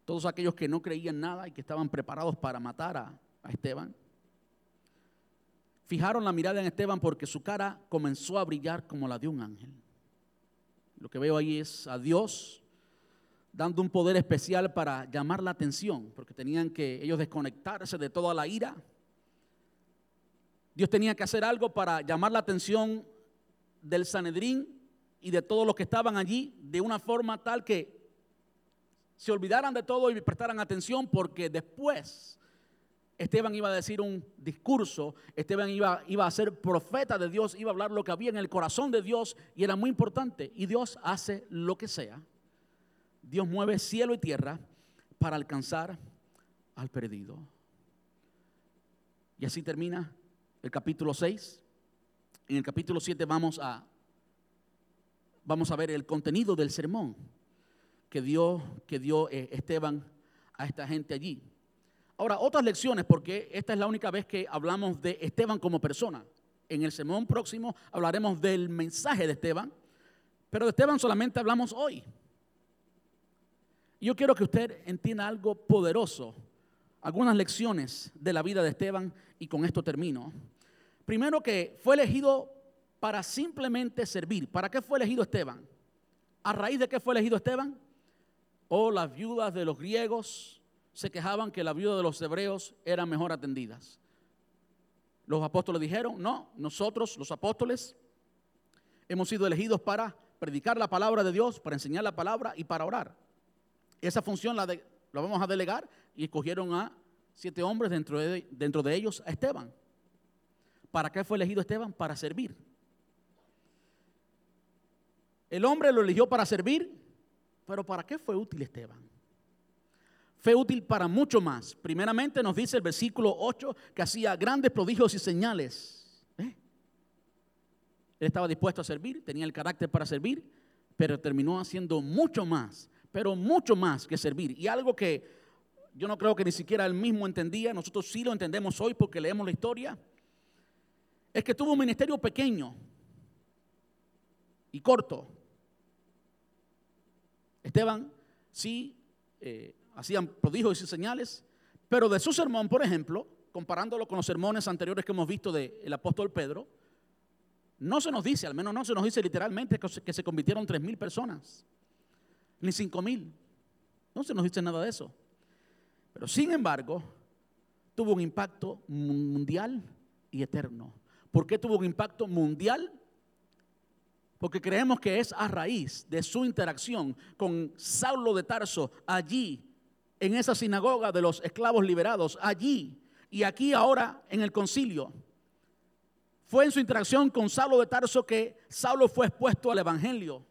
todos aquellos que no creían nada y que estaban preparados para matar a, Esteban, fijaron la mirada en Esteban porque su cara comenzó a brillar como la de un ángel. Lo que veo ahí es a Dios dando un poder especial para llamar la atención, porque tenían que ellos desconectarse de toda la ira. Dios tenía que hacer algo para llamar la atención del Sanedrín y de todos los que estaban allí de una forma tal que se olvidaran de todo y prestaran atención porque después Esteban iba a decir un discurso, Esteban iba, iba a ser profeta de Dios, iba a hablar lo que había en el corazón de Dios y era muy importante. Y Dios hace lo que sea. Dios mueve cielo y tierra para alcanzar al perdido. Y así termina el capítulo 6. En el capítulo 7 vamos a, vamos a ver el contenido del sermón que dio, que eh, Esteban a esta gente allí. Ahora, otras lecciones, porque esta es la única vez que hablamos de Esteban como persona. En el sermón próximo hablaremos del mensaje de Esteban, pero de Esteban solamente hablamos hoy. Yo quiero que usted entienda algo poderoso, algunas lecciones de la vida de Esteban y con esto termino. Primero que fue elegido para simplemente servir. ¿Para qué fue elegido Esteban? ¿A raíz de qué fue elegido Esteban? o las viudas de los griegos se quejaban que las viudas de los hebreos eran mejor atendidas. Los apóstoles dijeron, no, nosotros los apóstoles hemos sido elegidos para predicar la palabra de Dios, para enseñar la palabra y para orar. Esa función la, vamos a delegar y escogieron a siete hombres dentro de, dentro de ellos a Esteban. ¿Para qué fue elegido Esteban? Para servir. El hombre lo eligió para servir pero ¿para qué fue útil Esteban? Fue útil para mucho más. Primeramente nos dice el versículo 8 que hacía grandes prodigios y señales. ¿Eh? Él estaba dispuesto a servir, tenía el carácter para servir, pero terminó haciendo mucho más, pero mucho más que servir. Y algo que yo no creo que ni siquiera él mismo entendía, nosotros sí lo entendemos hoy porque leemos la historia, es que tuvo un ministerio pequeño y corto, Esteban sí eh, hacían prodigios y señales, pero de su sermón, por ejemplo, comparándolo con los sermones anteriores que hemos visto del apóstol Pedro, no se nos dice, al menos no se nos dice literalmente que se convirtieron tres mil personas, ni cinco mil. No se nos dice nada de eso. Pero sin embargo, tuvo un impacto mundial y eterno. ¿Por qué tuvo un impacto mundial porque creemos que es a raíz de su interacción con Saulo de Tarso allí, en esa sinagoga de los esclavos liberados, allí y aquí ahora en el concilio. Fue en su interacción con Saulo de Tarso que Saulo fue expuesto al Evangelio.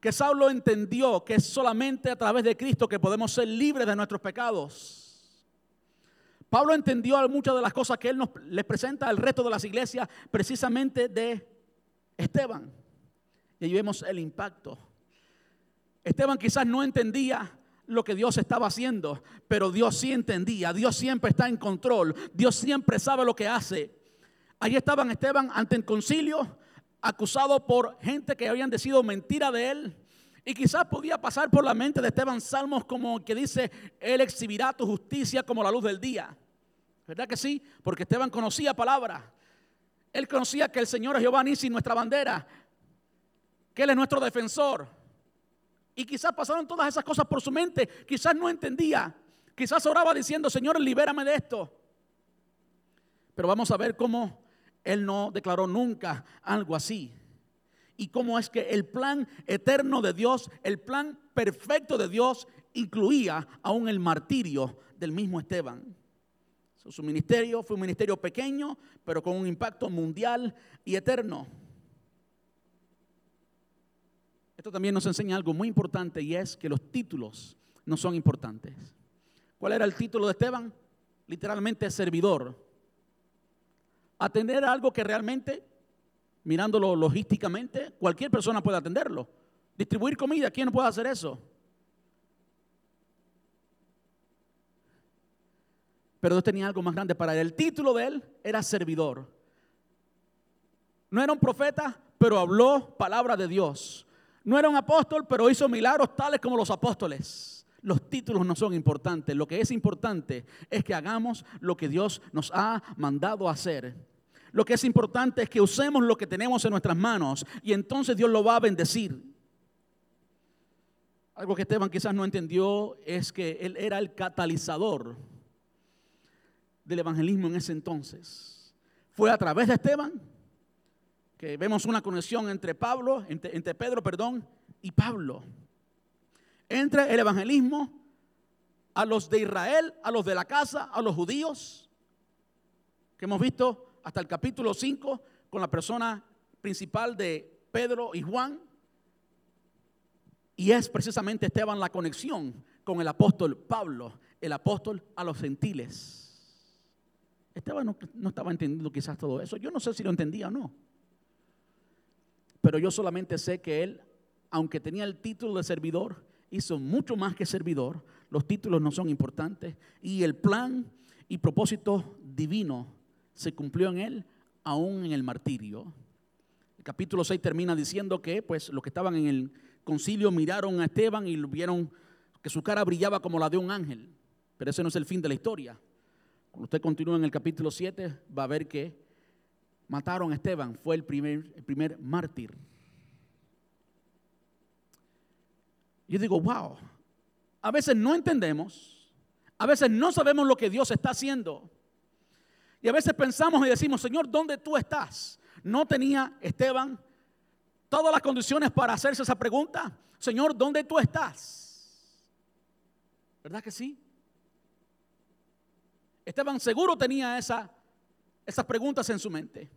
Que Saulo entendió que es solamente a través de Cristo que podemos ser libres de nuestros pecados. Pablo entendió muchas de las cosas que él nos les presenta al resto de las iglesias precisamente de Esteban. Y ahí vemos el impacto. Esteban quizás no entendía lo que Dios estaba haciendo, pero Dios sí entendía, Dios siempre está en control, Dios siempre sabe lo que hace. Ahí estaban Esteban ante el concilio, acusado por gente que habían decidido mentira de él. Y quizás podía pasar por la mente de Esteban salmos como que dice, Él exhibirá tu justicia como la luz del día. ¿Verdad que sí? Porque Esteban conocía palabra. Él conocía que el Señor es Jehová Nisi, nuestra bandera, que Él es nuestro defensor. Y quizás pasaron todas esas cosas por su mente. Quizás no entendía. Quizás oraba diciendo, Señor, libérame de esto. Pero vamos a ver cómo él no declaró nunca algo así. Y cómo es que el plan eterno de Dios, el plan perfecto de Dios, incluía aún el martirio del mismo Esteban. Su ministerio fue un ministerio pequeño, pero con un impacto mundial y eterno. Esto también nos enseña algo muy importante y es que los títulos no son importantes. ¿Cuál era el título de Esteban? Literalmente servidor. Atender algo que realmente, mirándolo logísticamente, cualquier persona puede atenderlo. Distribuir comida, ¿quién puede hacer eso? Pero Dios tenía algo más grande para él. El título de él era servidor. No era un profeta, pero habló palabra de Dios. No era un apóstol, pero hizo milagros tales como los apóstoles. Los títulos no son importantes. Lo que es importante es que hagamos lo que Dios nos ha mandado hacer. Lo que es importante es que usemos lo que tenemos en nuestras manos y entonces Dios lo va a bendecir. Algo que Esteban quizás no entendió es que él era el catalizador del evangelismo en ese entonces. Fue a través de Esteban que vemos una conexión entre Pablo, entre, Pedro, perdón, y Pablo. Entre el evangelismo a los de Israel, a los de la casa, a los judíos, que hemos visto hasta el capítulo 5 con la persona principal de Pedro y Juan. Y es precisamente Esteban la conexión con el apóstol Pablo, el apóstol a los gentiles. Esteban no, no estaba entendiendo quizás todo eso. Yo no sé si lo entendía o no. Pero yo solamente sé que él, aunque tenía el título de servidor, hizo mucho más que servidor. Los títulos no son importantes. Y el plan y propósito divino se cumplió en él, aún en el martirio. El capítulo 6 termina diciendo que pues los que estaban en el concilio miraron a Esteban y vieron que su cara brillaba como la de un ángel. Pero ese no es el fin de la historia. Cuando usted continúa en el capítulo 7, va a ver que mataron a Esteban, fue el primer, primer mártir. Yo digo, wow, a veces no entendemos, a veces no sabemos lo que Dios está haciendo. Y a veces pensamos y decimos, Señor, ¿dónde tú estás? ¿No tenía Esteban todas las condiciones para hacerse esa pregunta? Señor, ¿dónde tú estás? ¿Verdad que sí? Esteban seguro tenía esa, esas preguntas en su mente.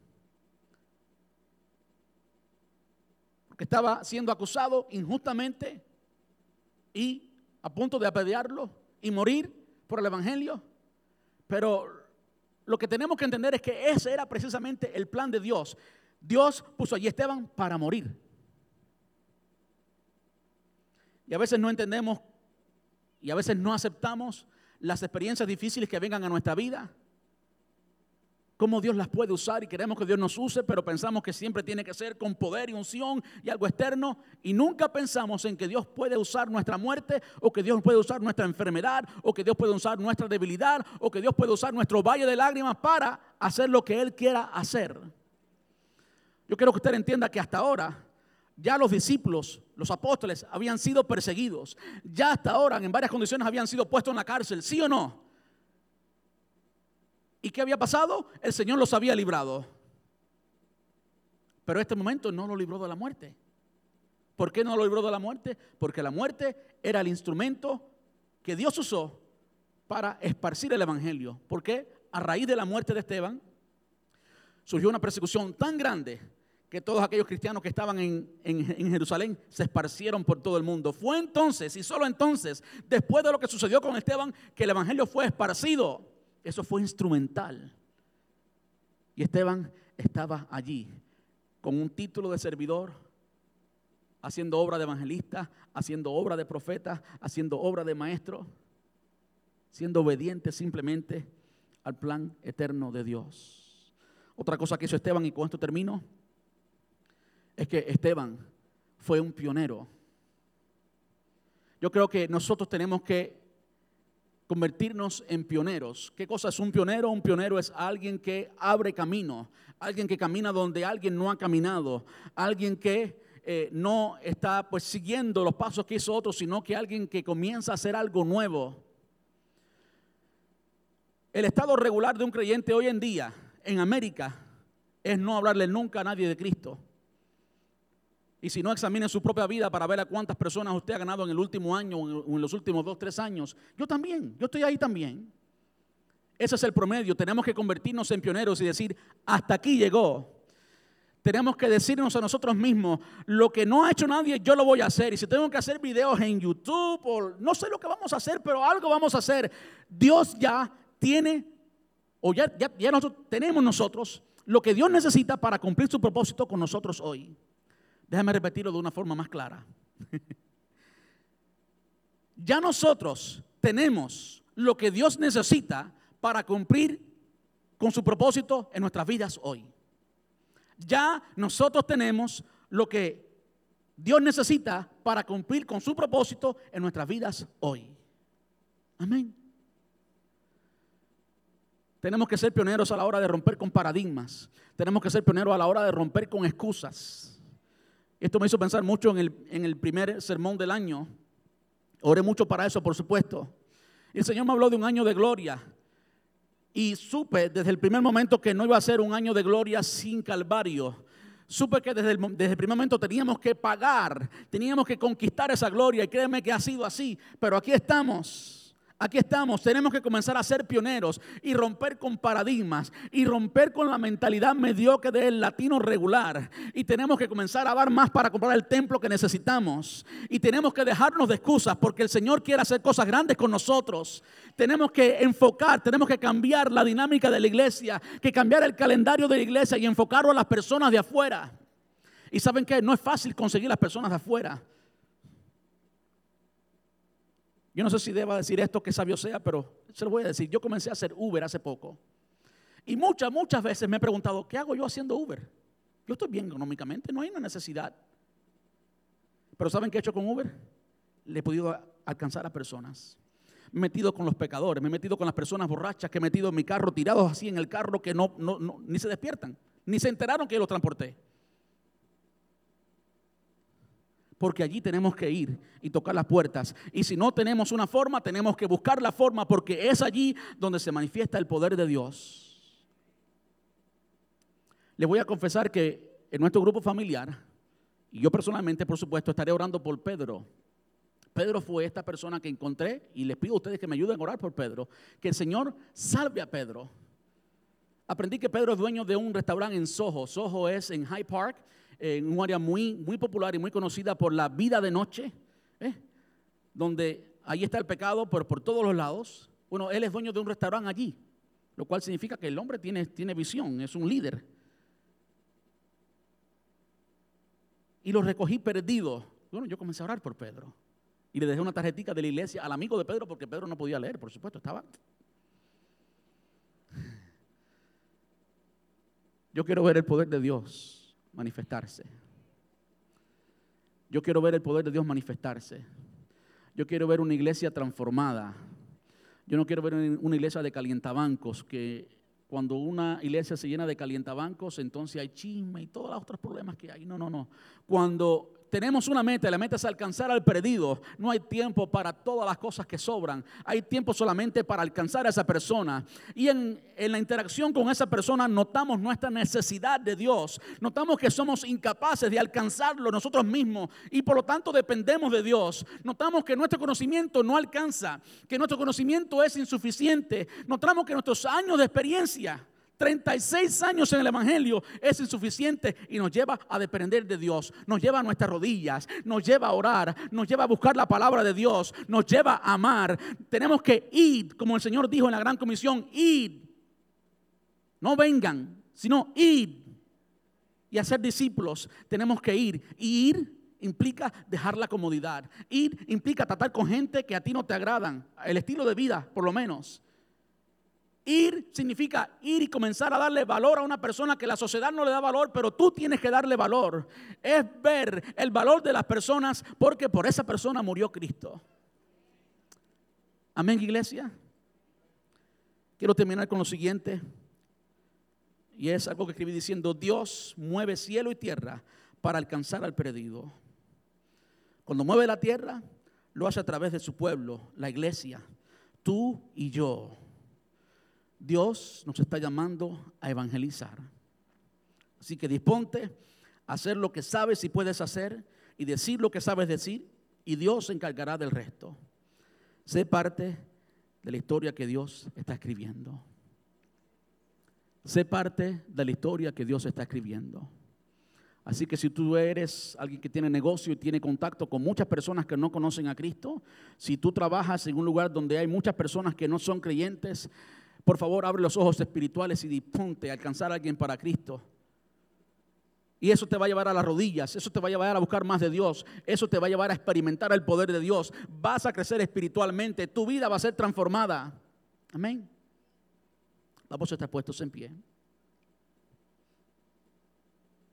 Porque estaba siendo acusado injustamente y a punto de apedrearlo y morir por el Evangelio. Pero lo que tenemos que entender es que ese era precisamente el plan de Dios. Dios puso allí a Esteban para morir. Y a veces no entendemos y a veces no aceptamos las experiencias difíciles que vengan a nuestra vida, cómo Dios las puede usar y queremos que Dios nos use, pero pensamos que siempre tiene que ser con poder y unción y algo externo. Y nunca pensamos en que Dios puede usar nuestra muerte o que Dios puede usar nuestra enfermedad o que Dios puede usar nuestra debilidad o que Dios puede usar nuestro valle de lágrimas para hacer lo que Él quiera hacer. Yo quiero que usted entienda que hasta ahora ya los discípulos, los apóstoles, habían sido perseguidos. Ya hasta ahora, en varias condiciones, habían sido puestos en la cárcel, ¿sí o no? ¿Y qué había pasado? El Señor los había librado. Pero este momento no lo libró de la muerte. ¿Por qué no lo libró de la muerte? Porque la muerte era el instrumento que Dios usó para esparcir el Evangelio. Porque a raíz de la muerte de Esteban surgió una persecución tan grande que todos aquellos cristianos que estaban en, Jerusalén se esparcieron por todo el mundo. Fue entonces, y solo entonces, después de lo que sucedió con Esteban, que el Evangelio fue esparcido. Eso fue instrumental. Y Esteban estaba allí con un título de servidor, haciendo obra de evangelista, haciendo obra de profeta, haciendo obra de maestro, siendo obediente simplemente al plan eterno de Dios. Otra cosa que hizo Esteban, y con esto termino, es que Esteban fue un pionero. Yo creo que nosotros tenemos que convertirnos en pioneros. ¿Qué cosa es un pionero? Un pionero es alguien que abre camino, alguien que camina donde alguien no ha caminado, alguien que eh, no está pues siguiendo los pasos que hizo otro, sino que alguien que comienza a hacer algo nuevo. El estado regular de un creyente hoy en día en América es no hablarle nunca a nadie de Cristo. Y si no, examine su propia vida para ver a cuántas personas usted ha ganado en el último año o en los últimos dos, tres años. Yo también, yo estoy ahí también. Ese es el promedio. Tenemos que convertirnos en pioneros y decir, hasta aquí llegó. Tenemos que decirnos a nosotros mismos, lo que no ha hecho nadie, yo lo voy a hacer. Y si tengo que hacer videos en YouTube o no sé lo que vamos a hacer, pero algo vamos a hacer. Dios ya tiene, o ya, ya, nosotros, tenemos nosotros lo que Dios necesita para cumplir su propósito con nosotros hoy. Déjame repetirlo de una forma más clara. ya nosotros tenemos lo que Dios necesita para cumplir con su propósito en nuestras vidas hoy. Ya nosotros tenemos lo que Dios necesita para cumplir con su propósito en nuestras vidas hoy. Amén. Tenemos que ser pioneros a la hora de romper con paradigmas. Tenemos que ser pioneros a la hora de romper con excusas. Esto me hizo pensar mucho en el, en el primer sermón del año. Oré mucho para eso, por supuesto. El Señor me habló de un año de gloria. Y supe desde el primer momento que no iba a ser un año de gloria sin calvario. Supe que desde el, desde el primer momento teníamos que pagar, teníamos que conquistar esa gloria. Y créeme que ha sido así. Pero aquí estamos Aquí estamos, tenemos que comenzar a ser pioneros y romper con paradigmas y romper con la mentalidad mediocre del latino regular. Y tenemos que comenzar a dar más para comprar el templo que necesitamos. Y tenemos que dejarnos de excusas porque el Señor quiere hacer cosas grandes con nosotros. Tenemos que enfocar, tenemos que cambiar la dinámica de la iglesia, que cambiar el calendario de la iglesia y enfocarlo a las personas de afuera. Y saben que no es fácil conseguir las personas de afuera. Yo no sé si deba decir esto que sabio sea, pero se lo voy a decir. Yo comencé a hacer Uber hace poco. Y muchas, muchas veces me he preguntado, ¿qué hago yo haciendo Uber? Yo estoy bien económicamente, no hay una necesidad. Pero ¿saben qué he hecho con Uber? Le he podido alcanzar a personas. Me he metido con los pecadores, me he metido con las personas borrachas que he metido en mi carro, tirados así en el carro que no, no, no ni se despiertan, ni se enteraron que yo los transporté. Porque allí tenemos que ir y tocar las puertas. Y si no tenemos una forma, tenemos que buscar la forma porque es allí donde se manifiesta el poder de Dios. Les voy a confesar que en nuestro grupo familiar, y yo personalmente, por supuesto, estaré orando por Pedro. Pedro fue esta persona que encontré y les pido a ustedes que me ayuden a orar por Pedro. Que el Señor salve a Pedro. Aprendí que Pedro es dueño de un restaurante en Soho. Soho es en Hyde Park en un área muy, muy popular y muy conocida por la vida de noche, ¿eh? donde ahí está el pecado, pero por todos los lados. Bueno, él es dueño de un restaurante allí, lo cual significa que el hombre tiene, tiene visión, es un líder. Y lo recogí perdido. Bueno, yo comencé a orar por Pedro. Y le dejé una tarjetita de la iglesia al amigo de Pedro porque Pedro no podía leer, por supuesto, estaba... Yo quiero ver el poder de Dios manifestarse. Yo quiero ver el poder de Dios manifestarse. Yo quiero ver una iglesia transformada. Yo no quiero ver una iglesia de calientabancos que cuando una iglesia se llena de calientabancos, entonces hay chisme y todos los otros problemas que hay. No, no, no. Cuando tenemos una meta, la meta es alcanzar al perdido. No hay tiempo para todas las cosas que sobran. Hay tiempo solamente para alcanzar a esa persona. Y en, en, la interacción con esa persona notamos nuestra necesidad de Dios. Notamos que somos incapaces de alcanzarlo nosotros mismos y por lo tanto dependemos de Dios. Notamos que nuestro conocimiento no alcanza, que nuestro conocimiento es insuficiente. Notamos que nuestros años de experiencia 36 años en el Evangelio es insuficiente y nos lleva a depender de Dios, nos lleva a nuestras rodillas, nos lleva a orar, nos lleva a buscar la palabra de Dios, nos lleva a amar. Tenemos que ir, como el Señor dijo en la gran comisión, ir. No vengan, sino ir y hacer discípulos. Tenemos que ir. ir implica dejar la comodidad. Ir implica tratar con gente que a ti no te agradan, el estilo de vida, por lo menos. Ir significa ir y comenzar a darle valor a una persona que la sociedad no le da valor, pero tú tienes que darle valor. Es ver el valor de las personas porque por esa persona murió Cristo. Amén, iglesia. Quiero terminar con lo siguiente. Y es algo que escribí diciendo, Dios mueve cielo y tierra para alcanzar al perdido. Cuando mueve la tierra, lo hace a través de su pueblo, la iglesia, tú y yo. Dios nos está llamando a evangelizar. Así que disponte a hacer lo que sabes y puedes hacer y decir lo que sabes decir y Dios se encargará del resto. Sé parte de la historia que Dios está escribiendo. Sé parte de la historia que Dios está escribiendo. Así que si tú eres alguien que tiene negocio y tiene contacto con muchas personas que no conocen a Cristo, si tú trabajas en un lugar donde hay muchas personas que no son creyentes, por favor abre los ojos espirituales y disponte a alcanzar a alguien para Cristo. Y eso te va a llevar a las rodillas, eso te va a llevar a buscar más de Dios, eso te va a llevar a experimentar el poder de Dios. Vas a crecer espiritualmente, tu vida va a ser transformada. Amén. Vamos a estar puestos en pie.